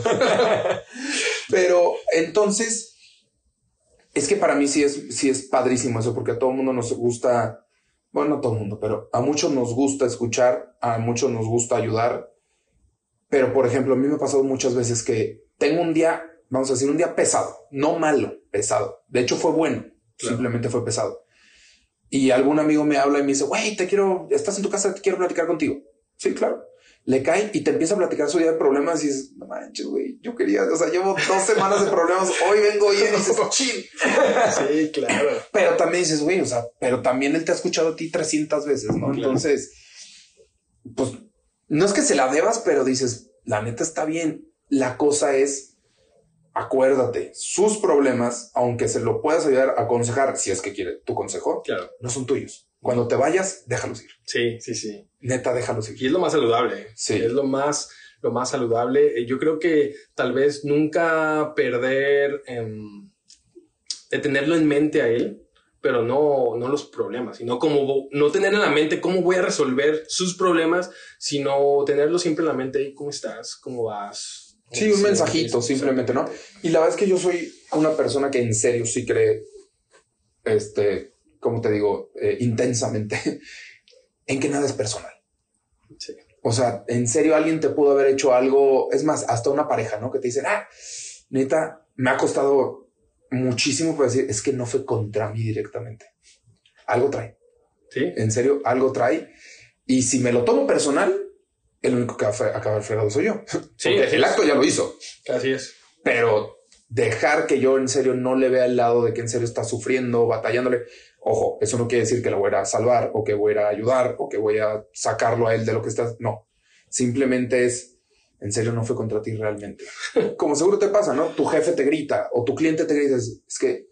Pero entonces, es que para mí sí es, sí es padrísimo eso, porque a todo el mundo nos gusta, bueno, no a todo el mundo, pero a muchos nos gusta escuchar, a muchos nos gusta ayudar. Pero, por ejemplo, a mí me ha pasado muchas veces que tengo un día, vamos a decir, un día pesado, no malo, pesado. De hecho, fue bueno, simplemente fue pesado. Y algún amigo me habla y me dice, güey, te quiero, estás en tu casa, te quiero platicar contigo. Sí, claro le cae y te empieza a platicar su día de problemas y dices, no manches, güey, yo quería, o sea, llevo dos semanas de problemas, hoy vengo y dices, chill. Sí, claro. Pero también dices, güey, o sea, pero también él te ha escuchado a ti 300 veces, ¿no? Entonces, pues, no es que se la debas, pero dices, la neta está bien. La cosa es, acuérdate, sus problemas, aunque se lo puedas ayudar a aconsejar, si es que quiere tu consejo, claro. no son tuyos. Cuando te vayas, déjalos ir. Sí, sí, sí. Neta, déjalos ir. Y es lo más saludable. Sí. Es lo más, lo más saludable. Eh, yo creo que tal vez nunca perder, em, de tenerlo en mente a él, pero no, no los problemas, sino como no tener en la mente cómo voy a resolver sus problemas, sino tenerlo siempre en la mente, ¿cómo estás? ¿Cómo vas? Sí, un mensajito simplemente, ¿no? Y la verdad es que yo soy una persona que en serio sí cree, este, como te digo, eh, intensamente, en que nada es personal. O sea, en serio, alguien te pudo haber hecho algo, es más, hasta una pareja, ¿no? Que te dicen, ah, neta, me ha costado muchísimo para decir, es que no fue contra mí directamente. Algo trae. Sí. En serio, algo trae. Y si me lo tomo personal, el único que acaba fregado soy yo. Sí, el acto ya lo hizo. Así es. Pero dejar que yo en serio no le vea el lado de que en serio está sufriendo, batallándole. Ojo, eso no quiere decir que lo voy a salvar o que voy a ayudar o que voy a sacarlo a él de lo que está. No, simplemente es, en serio, no fue contra ti realmente. Como seguro te pasa, ¿no? Tu jefe te grita o tu cliente te grita, es, que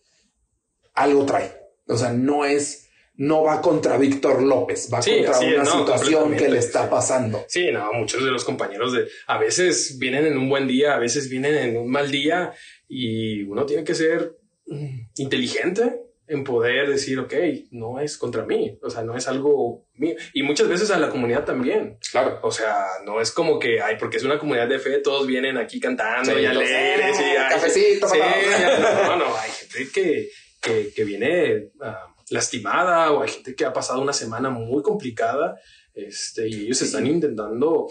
algo trae. O sea, no es, no va contra Víctor López, va contra una situación que le está pasando. Sí, no, muchos de los compañeros de, a veces vienen en un buen día, a veces vienen en un mal día y uno tiene que ser mm, inteligente en poder decir, ok, no es contra mí, o sea, no es algo mío. Y muchas veces a la comunidad también. Claro. O sea, no es como que, ay, porque es una comunidad de fe, todos vienen aquí cantando y alegres y cafecito. Sí, no, no, hay gente que, que, que viene ah, lastimada o hay gente que ha pasado una semana muy complicada este, y ellos están intentando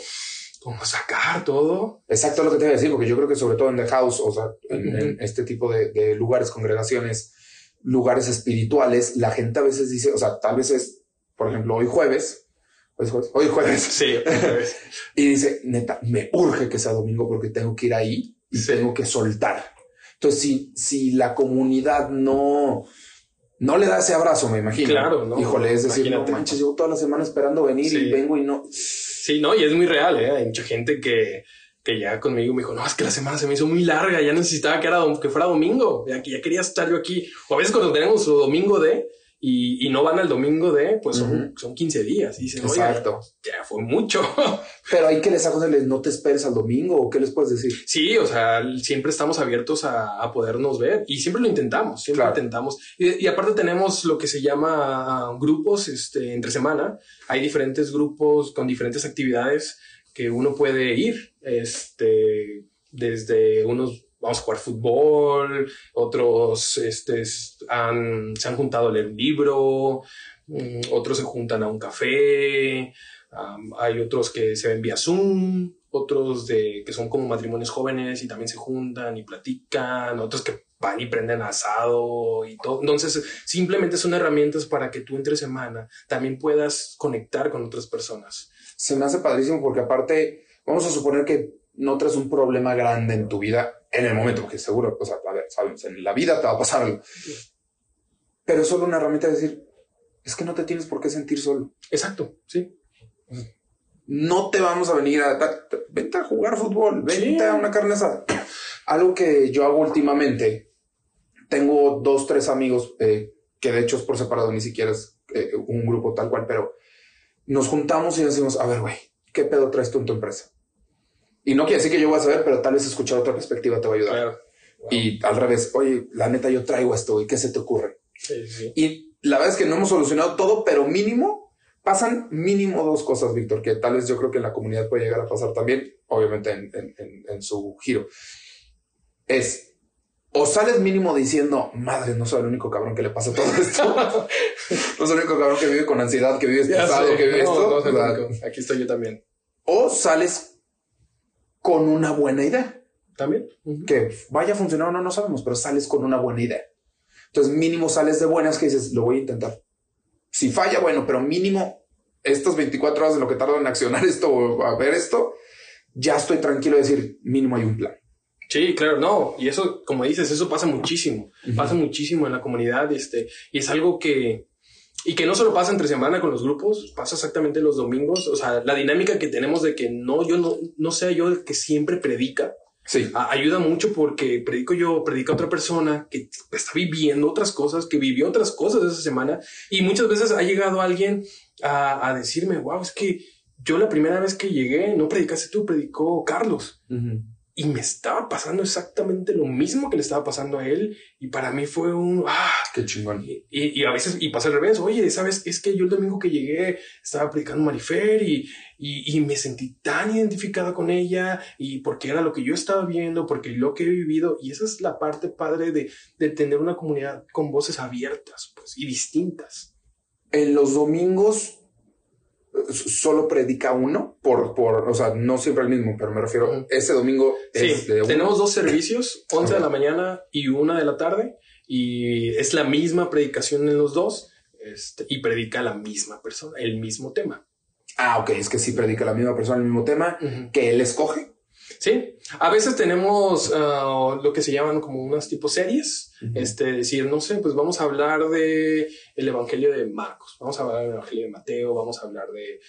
como sacar todo. Exacto lo que te voy a decir, porque yo creo que sobre todo en The House, o sea, en, este tipo de, de lugares, congregaciones, lugares espirituales, la gente a veces dice, o sea, tal vez es, por ejemplo, hoy jueves, hoy jueves, hoy jueves. Sí, y dice, neta, me urge que sea domingo porque tengo que ir ahí y tengo que soltar. Entonces, si, si la comunidad no, no le da ese abrazo, me imagino. Claro, ¿no? Híjole, es decir, no manches, llevo toda la semana esperando venir y vengo y no. Sí, no, y es muy real, ¿eh? Hay mucha gente que, que ya conmigo me dijo, no, es que la semana se me hizo muy larga, ya necesitaba que, era, que fuera domingo, ya, ya quería estar yo aquí. O a veces cuando tenemos su domingo de, y, no van al domingo de, pues son, son 15 días. Y dicen, Exacto. ya fue mucho. Pero hay que les hago no te esperes al domingo o qué les puedes decir. Sí, o sea, siempre estamos abiertos a, a podernos ver y siempre lo intentamos, siempre lo intentamos. Y, y, aparte tenemos lo que se llama grupos este, entre semana. Hay diferentes grupos con diferentes actividades que uno puede ir, este, desde unos vamos a jugar fútbol, otros este, han, se han juntado a leer un libro, mm, otros se juntan a un café, hay otros que se ven vía Zoom, otros de, que son como matrimonios jóvenes y también se juntan y platican, otros que van y prenden asado y todo. Entonces, simplemente son herramientas para que tú entre semana también puedas conectar con otras personas. Se me hace padrísimo porque aparte, vamos a suponer que no traes un problema grande en tu vida en el momento, que seguro, o sea, a ver, sabes, en la vida te va a pasar algo. Pero es solo una herramienta de decir, es que no te tienes por qué sentir solo. Exacto, sí. No te vamos a venir a... Vente a jugar fútbol, vente a una carne asada. Algo que yo hago últimamente, tengo dos, tres amigos, eh, que de hecho es por separado, ni siquiera es eh, un grupo tal cual, pero nos juntamos y decimos, a ver, güey, ¿qué pedo traes tú en tu empresa? Y no quiere decir que yo voy a saber, pero tal vez escuchar otra perspectiva te va a ayudar. Y al revés, oye, la neta, yo traigo esto y qué se te ocurre. Y la verdad es que no hemos solucionado todo, pero mínimo pasan mínimo dos cosas, Víctor, que tal vez yo creo que en la comunidad puede llegar a pasar también, obviamente en, su giro. Es o sales mínimo diciendo, madre, no soy el único cabrón que le pasa todo esto. no soy el único cabrón que vive con ansiedad, que vive estresado, que vive esto. Aquí estoy yo también. O sales con una buena idea. También. Que vaya a funcionar o no, no sabemos, pero sales con una buena idea. Entonces, mínimo sales de buenas que dices, lo voy a intentar. Si falla, bueno, pero mínimo estas 24 horas de lo que tardo en accionar esto o a ver esto, ya estoy tranquilo de decir, mínimo hay un plan. Sí, claro, no. Y eso, como dices, eso pasa muchísimo. Pasa muchísimo en la comunidad. Este, y es algo que, y que no solo pasa entre semana con los grupos, pasa exactamente los domingos. O sea, la dinámica que tenemos de que no, yo no, no sea yo el que siempre predica. Sí. ayuda mucho porque predico yo, predica otra persona que está viviendo otras cosas, que vivió otras cosas esa semana. Y muchas veces ha llegado alguien a, a decirme, wow, es que yo la primera vez que llegué no predicaste tú, predicó Carlos y me estaba pasando exactamente lo mismo que le estaba pasando a él y para mí fue un ah qué chingón. Y, y, a veces y pasa al revés oye sabes es que yo el domingo que llegué estaba predicando Marifer y, y, y me sentí tan identificada con ella y porque era lo que yo estaba viendo porque lo que he vivido y esa es la parte padre de, de tener una comunidad con voces abiertas pues y distintas. En los domingos solo predica uno por, por, o sea, no siempre el mismo, pero me refiero, ese domingo es de Tenemos dos servicios, 11 de la mañana y una de la tarde, y es la misma predicación en los dos, este, y predica la misma persona, el mismo tema. Ah, ok, es que sí predica la misma persona el mismo tema que él escoge. Sí, a veces tenemos ah, lo que se llaman como unas tipo series, este, decir, no sé, pues vamos a hablar de el Evangelio de Marcos, vamos a hablar del Evangelio de Mateo, vamos a hablar de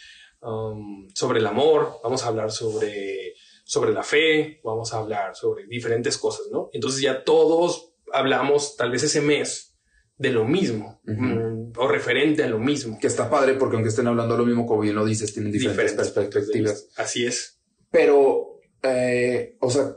um, sobre el amor, vamos a hablar sobre, sobre la fe, vamos a hablar sobre diferentes cosas, ¿no? Entonces ya todos hablamos tal vez ese mes de lo mismo mm, o referente a lo mismo. Que está padre porque aunque estén hablando lo mismo, como bien lo dices, tienen diferentes, perspectivas. Así es. Pero eh, o sea,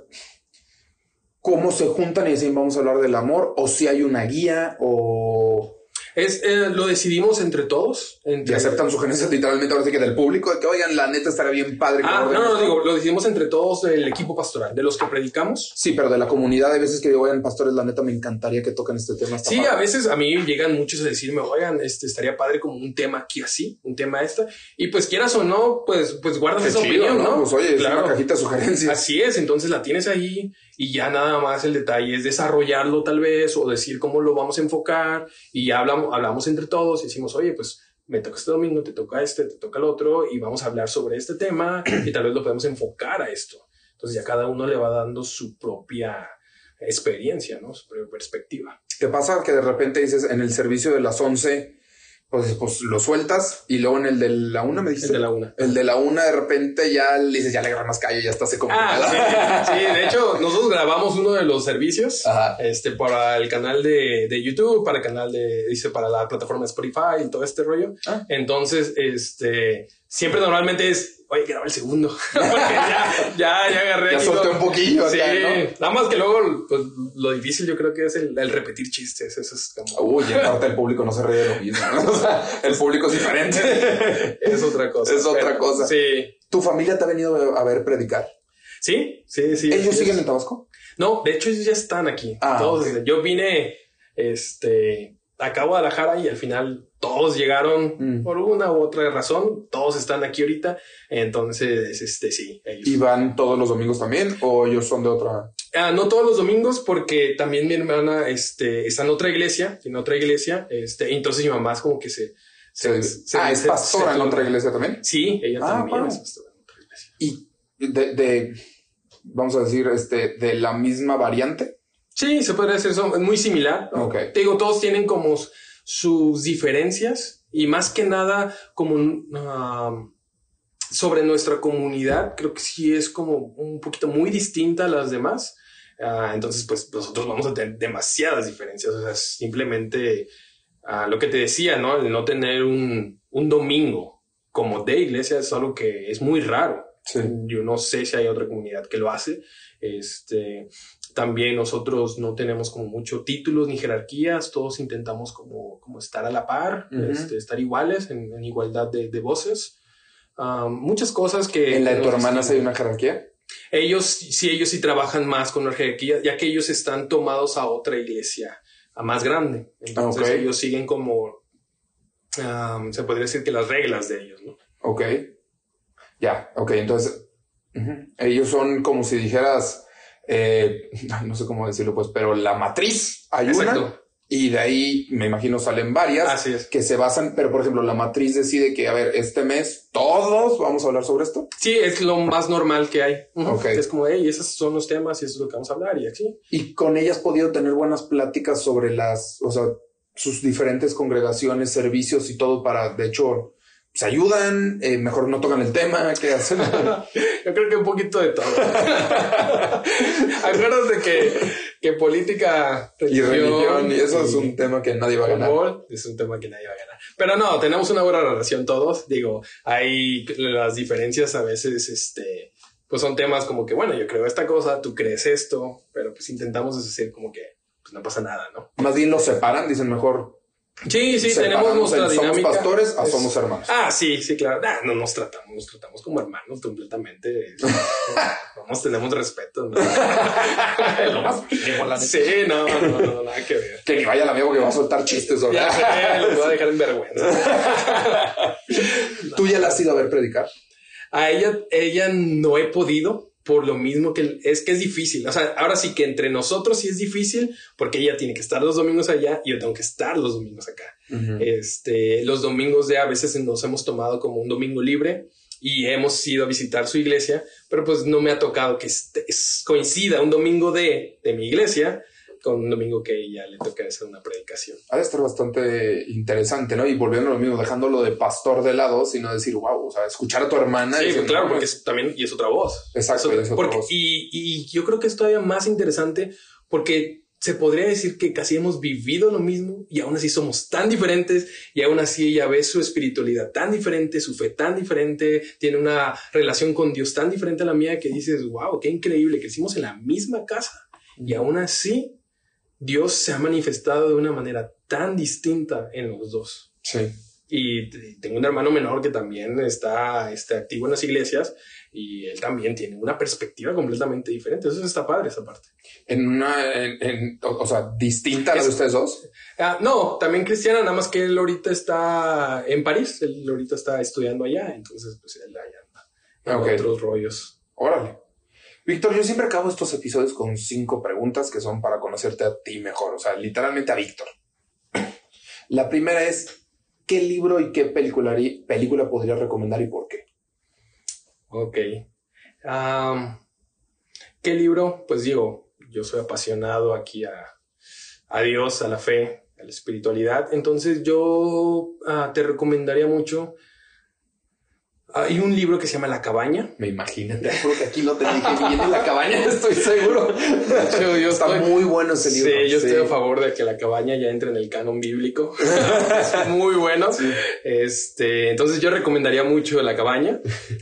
cómo se juntan y dicen vamos a hablar del amor, o si hay una guía, o es, eh, lo decidimos entre todos. Y aceptan sugerencias literalmente ahora sí que del público, de que oigan, la neta estaría bien padre. ah, no, no, digo, lo decidimos entre todos del equipo pastoral, de los que predicamos. Sí, pero de la comunidad, hay veces que digo, oigan, pastores, la neta me encantaría que toquen este tema. Sí, a veces a mí llegan muchos a decirme, oigan, este estaría padre como un tema aquí así, un tema esta. Y pues quieras o no, pues, pues guardas esa opinión, ¿no? Pues oye, claro. es una cajita de sugerencias. Así es, entonces la tienes ahí y ya nada más el detalle es desarrollarlo tal vez o decir cómo lo vamos a enfocar y ya hablamos, hablamos entre todos y decimos, oye, pues me toca este domingo, te toca este, te toca el otro y vamos a hablar sobre este tema y tal vez lo podemos enfocar a esto. Entonces ya cada uno le va dando su propia experiencia, ¿no? Su propia perspectiva. ¿Qué pasa? Que de repente dices en el servicio de las 11 pues, pues lo sueltas y luego en el de la una me dijiste. El de la una. El de la una de repente ya le dices, ya le agarras más callo, ya está seco. Ah, sí, sí, de hecho, nosotros grabamos uno de los servicios Ajá. este, para el canal de, de YouTube, para el canal de, dice, para la plataforma Spotify y todo este rollo. Ah. Entonces, este, siempre normalmente es, oye, graba el segundo. Porque ya, ya, ya agarré. Ya solté un poquillo Sí, acá, ¿no? nada más que luego, pues, lo difícil yo creo que es el, el repetir chistes. Eso es como. Uy, en parte el público no se ríe de lo mismo. ¿no? O sea, el público es diferente. es otra cosa. Es otra cosa. Sí. ¿Tu familia te ha venido a ver predicar? Sí, sí, sí. ¿Ellos sí. siguen en Tabasco? No, de hecho ellos ya están aquí. Ah, todos. ok. Yo vine este, acá a Guadalajara y al final todos llegaron Mm. por una u otra razón. Todos están aquí ahorita. Entonces, este, sí, ellos. ¿Y van todos los domingos también o ellos son de otra? Ah, no todos los domingos porque también mi hermana este, está en otra iglesia, en otra iglesia. Este, entonces mi mamá es como que se... Se- se- ah, se- ¿es se- pastora en otra iglesia también? Sí, ella Ah, también wow. es pastora en otra iglesia. Y de, de, vamos a decir, este, de la misma variante. Sí, se puede decir eso, es muy similar. ¿no? Ok. Te digo, todos tienen como sus diferencias y más que nada como um, sobre nuestra comunidad, creo que sí es como un poquito muy distinta a las demás. Ah, entonces, pues nosotros vamos a tener demasiadas diferencias. O sea, simplemente ah, lo que te decía, ¿no? El no tener un, un domingo como de iglesia es algo que es muy raro. Sí. Yo no sé si hay otra comunidad que lo hace. Este, también nosotros no tenemos como mucho títulos ni jerarquías, todos intentamos como, como estar a la par, este, estar iguales, en, en igualdad de, de voces. Muchas cosas que... ¿En la de tu hermana hay una jerarquía? Ellos, sí, ellos sí trabajan más con la jerarquía, ya que ellos están tomados a otra iglesia, a más grande. Entonces ellos siguen como, se podría decir que las reglas de ellos, ¿no? Ok. Ya, ok, entonces ellos son como si dijeras, eh, no sé cómo decirlo, pues, pero la matriz hay una Exacto. y de ahí me imagino salen varias Así es. que se basan, pero por ejemplo, la matriz decide que, a ver, este mes todos vamos a hablar sobre esto. Sí, es lo más normal que hay. Es como, hey, esos son los temas y eso es lo que vamos a hablar y aquí. Y con ella has podido tener buenas pláticas sobre las, o sea, sus diferentes congregaciones, servicios y todo para, de hecho, se ayudan, eh, mejor no tocan el tema, ¿qué hacen? Yo creo que un poquito de todo. Acuérdate que, que política, y religión, y eso es un tema que nadie va a ganar. fútbol es un tema que nadie va a ganar. Pero no, tenemos una buena relación todos. Digo, hay las diferencias a veces, este, pues son temas como que, bueno, yo creo esta cosa, tú crees esto, pero pues intentamos decir como que pues no pasa nada, ¿no? Más bien los separan, dicen mejor. Sí, sí, tenemos nuestra el somos dinámica. pastores a somos hermanos. Ah, sí, sí, claro. No nos tratamos, nos tratamos como hermanos completamente. Vamos, tenemos respeto. ¿no? Lo más sí, no, no, no, nada que ver. Que ni vaya la amigo que va a soltar chistes. Ya sé, los voy a dejar en vergüenza. ¿Tú ya la has ido a ver predicar? A ella, ella no he podido por lo mismo que es que es difícil. O sea, ahora sí que entre nosotros sí es difícil porque ella tiene que estar los domingos allá y yo tengo que estar los domingos acá. Este, los domingos de a veces nos hemos tomado como un domingo libre y hemos ido a visitar su iglesia, pero pues no me ha tocado que este- es- coincida un domingo de, de mi iglesia con un domingo que ella le toca hacer una predicación. Ha de estar bastante interesante, ¿no? Y volviendo a lo mismo, dejándolo de pastor de lado, sino decir, wow, o sea, escuchar a tu hermana. y Sí, decir, pues, claro, no, porque es también y es otra voz. Exacto, Es es otra porque- voz. Y, y yo creo que es todavía más interesante porque se podría decir que casi hemos vivido lo mismo y aún así somos tan diferentes y aún así ella ve su espiritualidad tan diferente, su fe tan diferente, tiene una relación con Dios tan diferente a la mía que dices, wow, qué increíble, crecimos en la misma casa y aún así Dios se ha manifestado de una manera tan distinta en los dos. Sí. Y tengo un hermano menor que también está, está activo en las iglesias y él también tiene una perspectiva completamente diferente. Eso está padre, esa parte. En una, en, en- o, o sea, distinta a la de Es- ustedes dos. Ah, no, también cristiana, nada más que él ahorita está en París, él ahorita está estudiando allá, entonces pues él allá anda en Ok. otros rollos. Órale. Víctor, yo siempre acabo estos episodios con cinco preguntas que son para conocerte a ti mejor, o sea, literalmente a Víctor. La primera es, ¿qué libro y qué película, película podrías recomendar y por qué? Ok. ¿Qué libro? Pues digo, yo soy apasionado aquí a, a Dios, a la fe. a la espiritualidad. Entonces yo ah, te recomendaría mucho hay un libro que se llama La Cabaña. Me imagino. Te que aquí lo te dije bien en La Cabaña, estoy seguro. yo Está muy bueno ese libro. Sí, yo estoy a favor de que La Cabaña ya entre en el canon bíblico. es muy bueno. Este, entonces yo recomendaría mucho La Cabaña.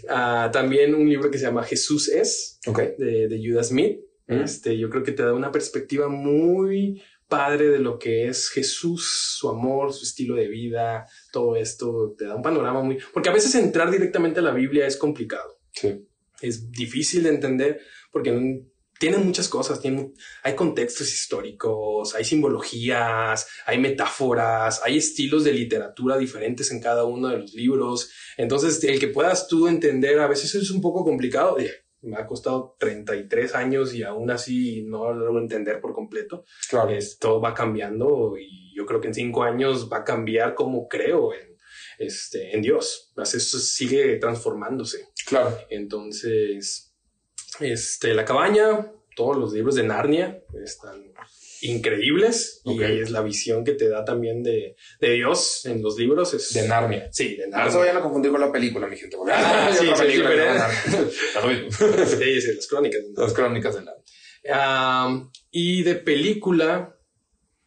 Ah, también un libro que se llama Jesús es, de, de Judas Smith. Mm. Este, yo creo que te da una perspectiva muy padre de lo que es Jesús, su amor, su estilo de vida, todo esto te da un panorama muy... Porque a veces entrar directamente a la Biblia es complicado. Sí. Es difícil de entender porque tiene muchas cosas, tiene, hay contextos históricos, hay simbologías, hay metáforas, hay estilos de literatura diferentes en cada uno de los libros. Entonces, el que puedas tú entender a veces es un poco complicado me ha costado 33 años y aún así no lo entender por completo. Claro. todo va cambiando y yo creo que en cinco años va a cambiar como creo en, este, en Dios. Eso sigue transformándose. Claro. Entonces, este, La Cabaña, todos los libros de Narnia están increíbles y ahí es la visión que te da también de, de Dios en los libros. Es, de Narnia. Sí, de Narnia. No se vayan a confundir con la película, mi gente. Ah, sí, sí, sí, sí, las crónicas. Las crónicas de Narnia. y de película,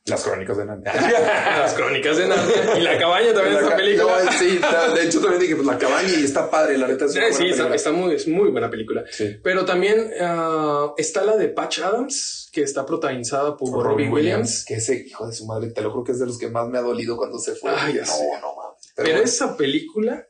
las crónicas de Narnia. Las crónicas de Narnia. Y la cabaña también es película. sí, de hecho también dije, pues la cabaña y está padre, la neta es Sí, está, muy, es muy buena película. Pero también ah, está la de Patch Adams, que está protagonizada por, por Robbie Williams. Que ese hijo de su madre, te lo juro que es de los que más me ha dolido cuando se fue. Ay, no, no mames. Pero, esa película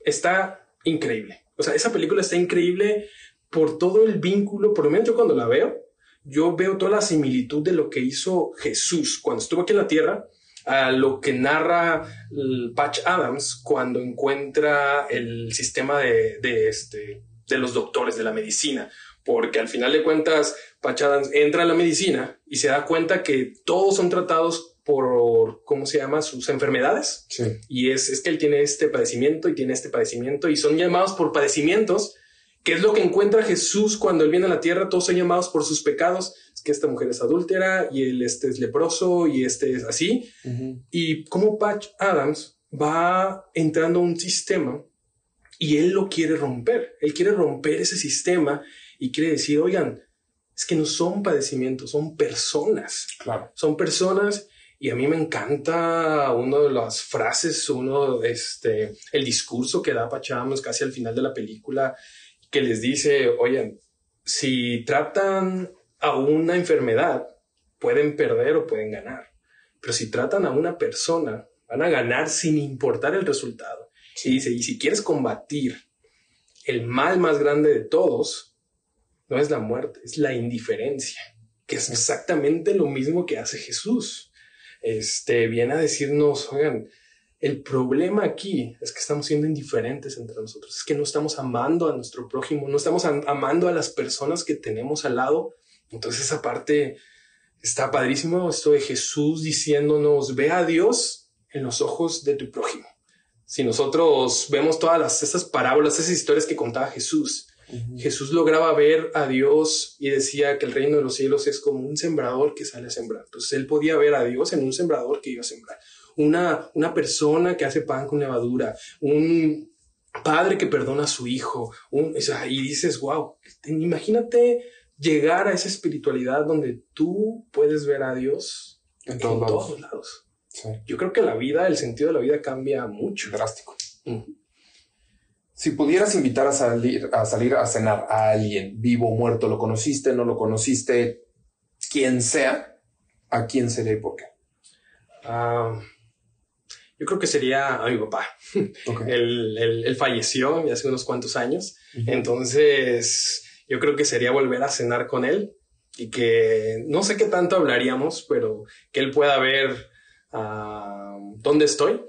está increíble. O sea, esa película está increíble por todo el vínculo, por lo menos yo cuando la veo, yo veo toda la similitud de lo que hizo Jesús cuando estuvo aquí en la tierra a lo que narra Patch Adams cuando encuentra el sistema de, este, de los doctores de la medicina. Porque al final de cuentas, Patch Adams entra a la medicina y se da cuenta que todos son tratados por, ¿cómo se llama? Sus enfermedades. Y es, es que él tiene este padecimiento y tiene este padecimiento y son llamados por padecimientos ¿Qué es lo que encuentra Jesús cuando él viene a la tierra? Todos son llamados por sus pecados. Es que esta mujer es adúltera y él este es leproso y este es así. Y como Patch Adams va entrando a un sistema y él lo quiere romper. Él quiere romper ese sistema y quiere decir, oigan, es que no son padecimientos, son personas. Claro. Son personas y a mí me encanta una de las frases, uno, este, el discurso que da Patch Adams casi al final de la película que les dice, oye, si tratan a una enfermedad, pueden perder o pueden ganar. Pero si tratan a una persona, van a ganar sin importar el resultado. Y dice, y si quieres combatir el mal más grande de todos, no es la muerte, es la indiferencia, que es exactamente lo mismo que hace Jesús. Este viene a decirnos, oigan, el problema aquí es que estamos siendo indiferentes entre nosotros, es que no estamos amando a nuestro prójimo, no estamos amando a las personas que tenemos al lado. Entonces esa parte está padrísimo, esto de Jesús diciéndonos, ve a Dios en los ojos de tu prójimo. Si nosotros vemos todas las, esas parábolas, esas historias que contaba Jesús, Jesús lograba ver a Dios y decía que el reino de los cielos es como un sembrador que sale a sembrar. Entonces él podía ver a Dios en un sembrador que iba a sembrar una, una persona que hace pan con levadura, un padre que perdona a su hijo, un, y dices, wow, imagínate llegar a esa espiritualidad donde tú puedes ver a Dios en, todos, lados. Yo creo que la vida, el sentido de la vida cambia mucho. Drástico. Si pudieras invitar a salir, a salir a cenar a alguien vivo o muerto, ¿lo conociste, no lo conociste? Quien sea, ¿a quién sería y por qué? Ah, yo creo que sería a mi papá. él, falleció hace unos cuantos años. Entonces, yo creo que sería volver a cenar con él y que no sé qué tanto hablaríamos, pero que él pueda ver ah, dónde estoy.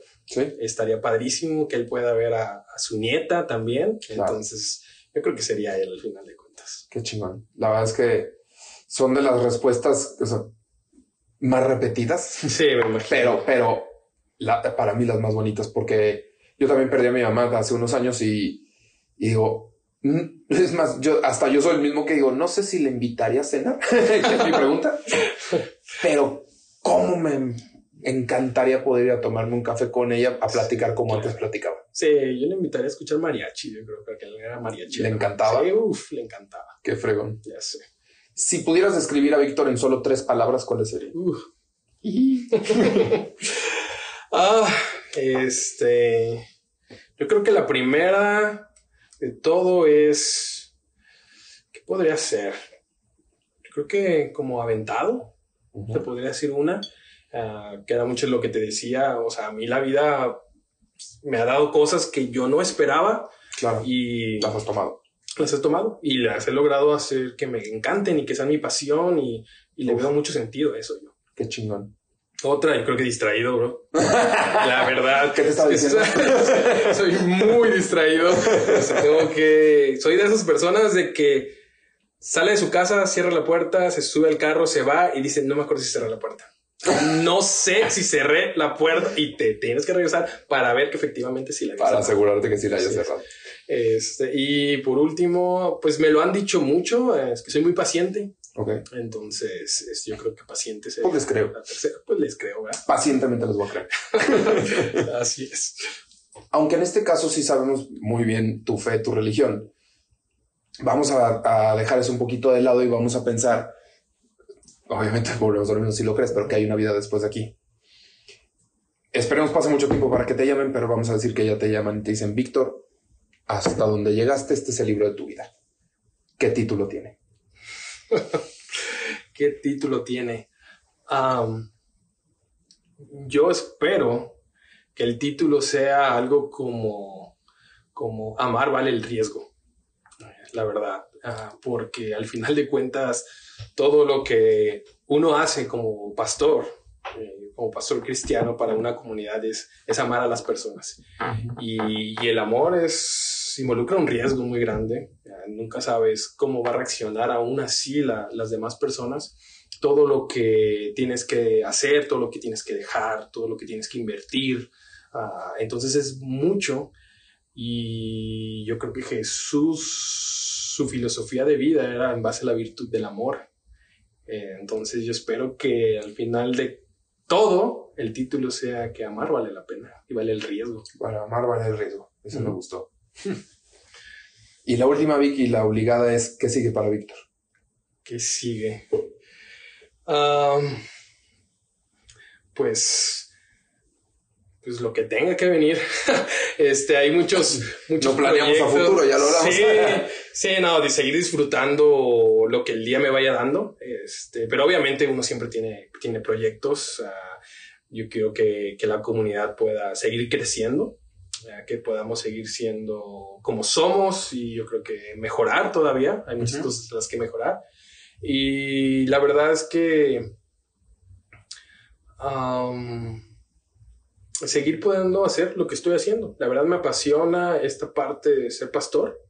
Estaría padrísimo que él pueda ver a, su nieta también. Entonces, yo creo que sería él al final de cuentas. Qué chingón. La verdad es que son de las respuestas más repetidas. Sí, me imagino. Pero, pero para mí las más bonitas, porque yo también perdí a mi mamá hace unos años y, digo, mm", es más, yo hasta yo soy el mismo que digo, no sé si le invitaría a cenar, es mi pregunta, pero cómo me encantaría poder ir a tomarme un café con ella a platicar como antes platicaba. Sí, yo le invitaría a escuchar mariachi, yo creo que él era mariachi. ¿Le encantaba? Sí, uf, le encantaba. Qué fregón. Ya sé. Si pudieras describir a Víctor en solo tres palabras, ¿cuáles serían? Ah, este. Yo creo que la primera de todo es. ¿Qué podría ser? Yo creo que como aventado, se podría decir una. Ah, que era mucho lo que te decía. O sea, a mí la vida me ha dado cosas que yo no esperaba. Claro. Y Las has tomado. las he tomado y las he logrado hacer que me encanten y que sean mi pasión y, y le veo mucho sentido a eso yo. Qué chingón. Otra, yo creo que distraído, bro. La verdad. ¿Qué te estaba diciendo? soy muy distraído. O sea, tengo que. Soy de esas personas de que sale de su casa, cierra la puerta, se sube al carro, se va y dice: No me acuerdo si cerré la puerta. No sé si cerré la puerta y te tienes que regresar para ver que efectivamente sí la Para cerrado. asegurarte que sí la hayas Sí. cerrado. Este, y por último, pues me lo han dicho mucho, es que soy muy paciente. Ok. Entonces, es- yo creo que paciente es Pues les creo. la tercera. Pues les creo, ¿verdad? Pacientemente les voy a creer. Así es. Aunque en este caso sí sabemos muy bien tu fe, tu religión, vamos a, a dejar eso un poquito de lado y vamos a pensar, obviamente volvemos a lo mismo si lo crees, pero que hay una vida después de aquí. Esperemos pase mucho tiempo para que te llamen, pero vamos a decir que ya te llaman y te dicen, Víctor, hasta donde llegaste, este es el libro de tu vida. ¿Qué título tiene? ¿Qué título tiene? Yo espero que el título sea algo como, como Amar vale el riesgo. La verdad. Ah, porque al final de cuentas, todo lo que uno hace como pastor, eh, como pastor cristiano para una comunidad es, es amar a las personas. Y, y el amor es, involucra un riesgo muy grande. Nunca sabes cómo va a reaccionar aún así la- las demás personas. Todo lo que tienes que hacer, todo lo que tienes que dejar, todo lo que tienes que invertir. Ah, entonces es mucho. Y yo creo que Jesús, su filosofía de vida era en base a la virtud del amor. Eh, entonces yo espero que al final de todo el título sea que amar vale la pena y vale el riesgo. Bueno, amar vale el riesgo. Eso me gustó. y la última, Vicky, la obligada es, ¿qué sigue para Víctor? ¿Qué sigue? Pues, pues lo que tenga que venir. este, hay muchos, muchos No planeamos a proyectos. futuro, ya lo hablamos. Sí, sí, no, de seguir disfrutando lo que el día me vaya dando. Este, pero obviamente uno siempre tiene, tiene proyectos. ah, yo quiero que, que la comunidad pueda seguir creciendo, ah, que podamos seguir siendo como somos y yo creo que mejorar todavía. Hay muchas Ujú. cosas en las que mejorar. Y la verdad es que am, seguir pudiendo hacer lo que estoy haciendo. La verdad me apasiona esta parte de ser pastor.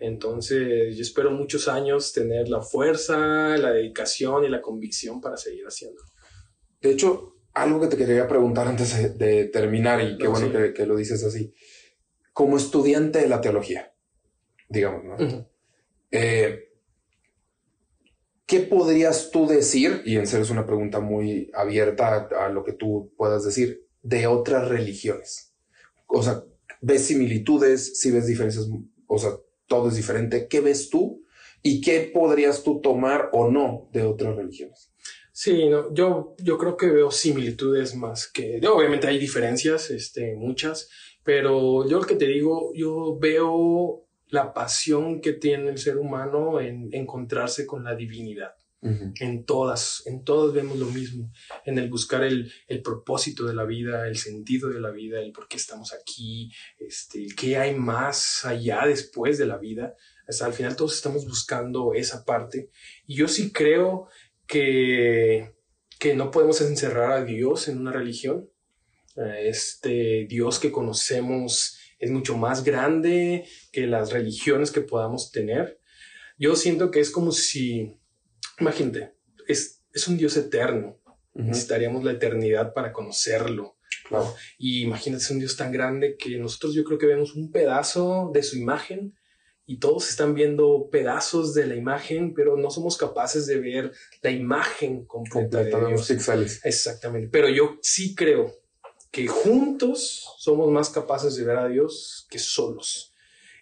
Entonces yo espero muchos años tener la fuerza, la dedicación y la convicción para seguir haciendo. De hecho, algo que te quería preguntar antes de, terminar, y qué No, bueno sí. que, que lo dices así. Como estudiante de la teología, digamos, ¿no? Eh, ¿Qué podrías tú decir, y en serio es una pregunta muy abierta a, a lo que tú puedas decir, de otras religiones? O sea, ¿ves similitudes? ¿Si ves diferencias? O sea, todo es diferente. ¿Qué ves tú? ¿Y qué podrías tú tomar o no de otras religiones? Sí, no, yo, yo creo que veo similitudes más que. Obviamente hay diferencias, este, muchas, pero yo lo que te digo, yo veo la pasión que tiene el ser humano en encontrarse con la divinidad. En todas, en todas vemos lo mismo, en el buscar el, el propósito de la vida, el sentido de la vida, el por qué estamos aquí, este, qué hay más allá después de la vida. Hasta al final todos estamos buscando esa parte. Y yo sí creo que, que no podemos encerrar a Dios en una religión. Este Dios que conocemos es mucho más grande que las religiones que podamos tener. Yo siento que es como si, imagínate, es, es un Dios eterno. Necesitaríamos la eternidad para conocerlo. claro. Y imagínate, es un Dios tan grande que nosotros yo creo que vemos un pedazo de su imagen y todos están viendo pedazos de la imagen, pero no somos capaces de ver la imagen completa, de Dios. píxeles. Exactamente. Pero yo sí creo que juntos somos más capaces de ver a Dios que solos.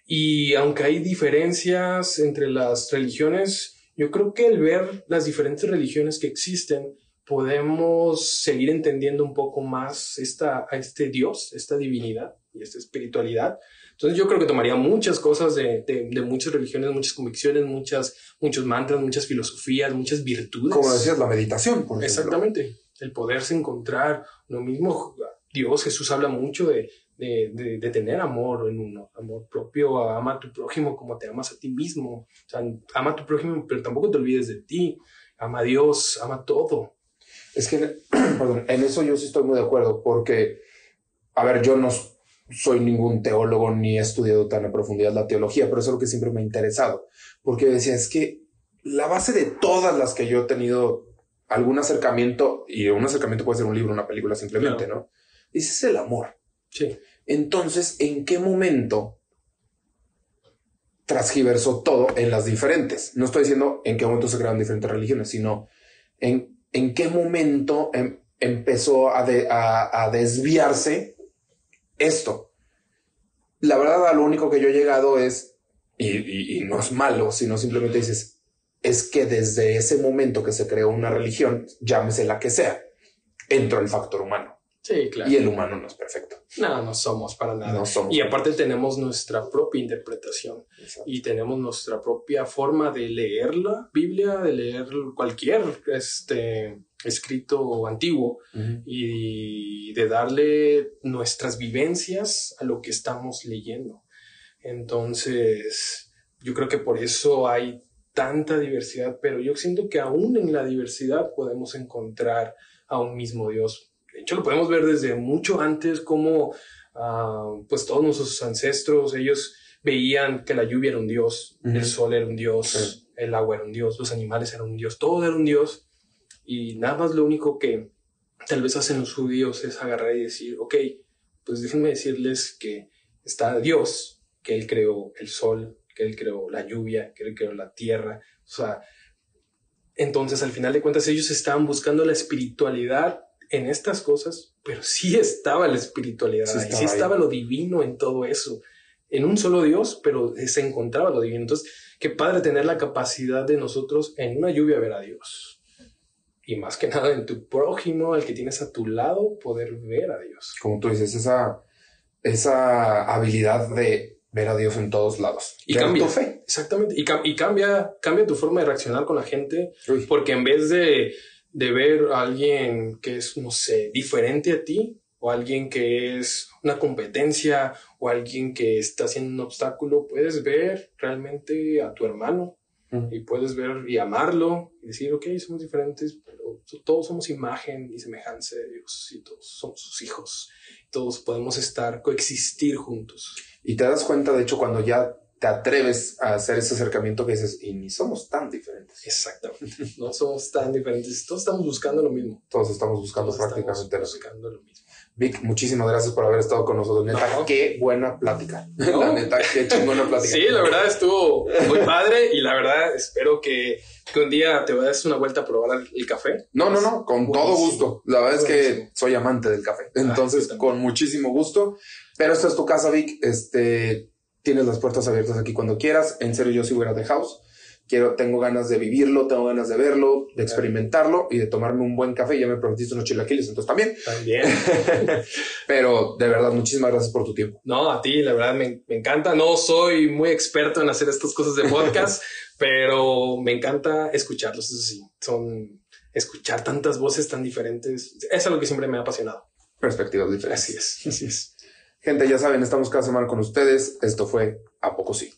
Y aunque hay diferencias entre las religiones, yo creo que el ver las diferentes religiones que existen, podemos seguir entendiendo un poco más esta, a este Dios, esta divinidad y esta espiritualidad entonces yo creo que tomaría muchas cosas de, de, muchas religiones, muchas convicciones, muchas, muchos mantras, muchas filosofías, muchas virtudes. Como decías, la meditación, por Exactamente. El poderse encontrar lo mismo. Dios, Jesús habla mucho de, de, de, tener amor en uno, amor propio, ama a tu prójimo como te amas a ti mismo. O sea, ama a tu prójimo, pero tampoco te olvides de ti. Ama a Dios, ama todo. Es que, perdón, en eso yo sí estoy muy de acuerdo, porque, a ver, yo no soy ningún teólogo ni he estudiado tan a profundidad la teología, pero eso es lo que siempre me ha interesado, porque decía, es que la base de todas las que yo he tenido algún acercamiento, y un acercamiento puede ser un libro, una película simplemente, ¿no? Ese es el amor. Sí. Entonces, ¿en qué momento transgiversó todo en las diferentes? No estoy diciendo en qué momento se crearon diferentes religiones, sino en, en qué momento em, empezó a, desviarse esto. La verdad, lo único que yo he llegado es, y, no es malo, sino simplemente dices, es que desde ese momento que se creó una religión, llámese la que sea, entró el factor humano. Sí, claro. Y el humano no es perfecto. No, no somos para nada. No somos. Y aparte tenemos nuestra propia interpretación y tenemos nuestra propia forma de leer la Biblia, de leer cualquier este, escrito antiguo y de darle nuestras vivencias a lo que estamos leyendo. Entonces, yo creo que por eso hay tanta diversidad, pero yo siento que aún en la diversidad podemos encontrar a un mismo Dios. De hecho, lo podemos ver desde mucho antes como ah, pues todos nuestros ancestros, ellos veían que la lluvia era un dios, el sol era un dios, el agua era un dios, los animales eran un dios, todo era un dios. Y nada más lo único que tal vez hacen los judíos es agarrar y decir, ok, pues déjenme decirles que está Dios, que Él creó el sol, que Él creó la lluvia, que Él creó la tierra. O sea, entonces al final de cuentas ellos estaban buscando la espiritualidad en estas cosas, pero sí estaba la espiritualidad, sí estaba, sí estaba lo divino en todo eso, en un solo Dios, pero se encontraba lo divino. Entonces, qué padre tener la capacidad de nosotros en una lluvia ver a Dios y más que nada en tu prójimo, al que tienes a tu lado, poder ver a Dios. Como tú dices, esa, esa habilidad de ver a Dios en todos lados. Y cambia tu fe. Exactamente. Y, y, cambia, cambia tu forma de reaccionar con la gente, porque en vez de, de ver a alguien que es, no sé, diferente a ti, o alguien que es una competencia, o alguien que está haciendo un obstáculo, puedes ver realmente a tu hermano, y puedes ver y amarlo y decir, ok, somos diferentes, pero todos somos imagen y semejanza de Dios y todos somos sus hijos. Todos podemos estar, coexistir juntos. Y te das cuenta, de hecho, cuando ya te atreves a hacer ese acercamiento que dices, y ni somos tan diferentes. Exactamente, no somos tan diferentes, todos estamos buscando lo mismo. Todos estamos buscando prácticamente buscando lo mismo. Vic, muchísimas gracias por haber estado con nosotros. Neta, qué buena plática. La neta, qué chingona plática. Sí, la verdad estuvo muy padre y la verdad espero que, que un día te vayas una vuelta a probar el café. No, no, no, con todo gusto. La verdad es que soy amante del café. Ah, Entonces, con muchísimo gusto. Pero esta es tu casa, Vic. Este, tienes las puertas abiertas aquí cuando quieras. En serio, yo sigo a The House quiero, tengo ganas de vivirlo, tengo ganas de verlo, de experimentarlo y de tomarme un buen café. Ya me prometiste unos chilaquiles, entonces también. También. Pero de verdad, muchísimas gracias por tu tiempo. No, a ti, la verdad, me, me encanta. No soy muy experto en hacer estas cosas de podcast, pero me encanta escucharlos. Eso sí, son escuchar tantas voces tan diferentes. Eso es lo que siempre me ha apasionado. Perspectivas diferentes. Así es, así es. Gente, ya saben, estamos cada semana con ustedes. Esto fue A Poco Sí.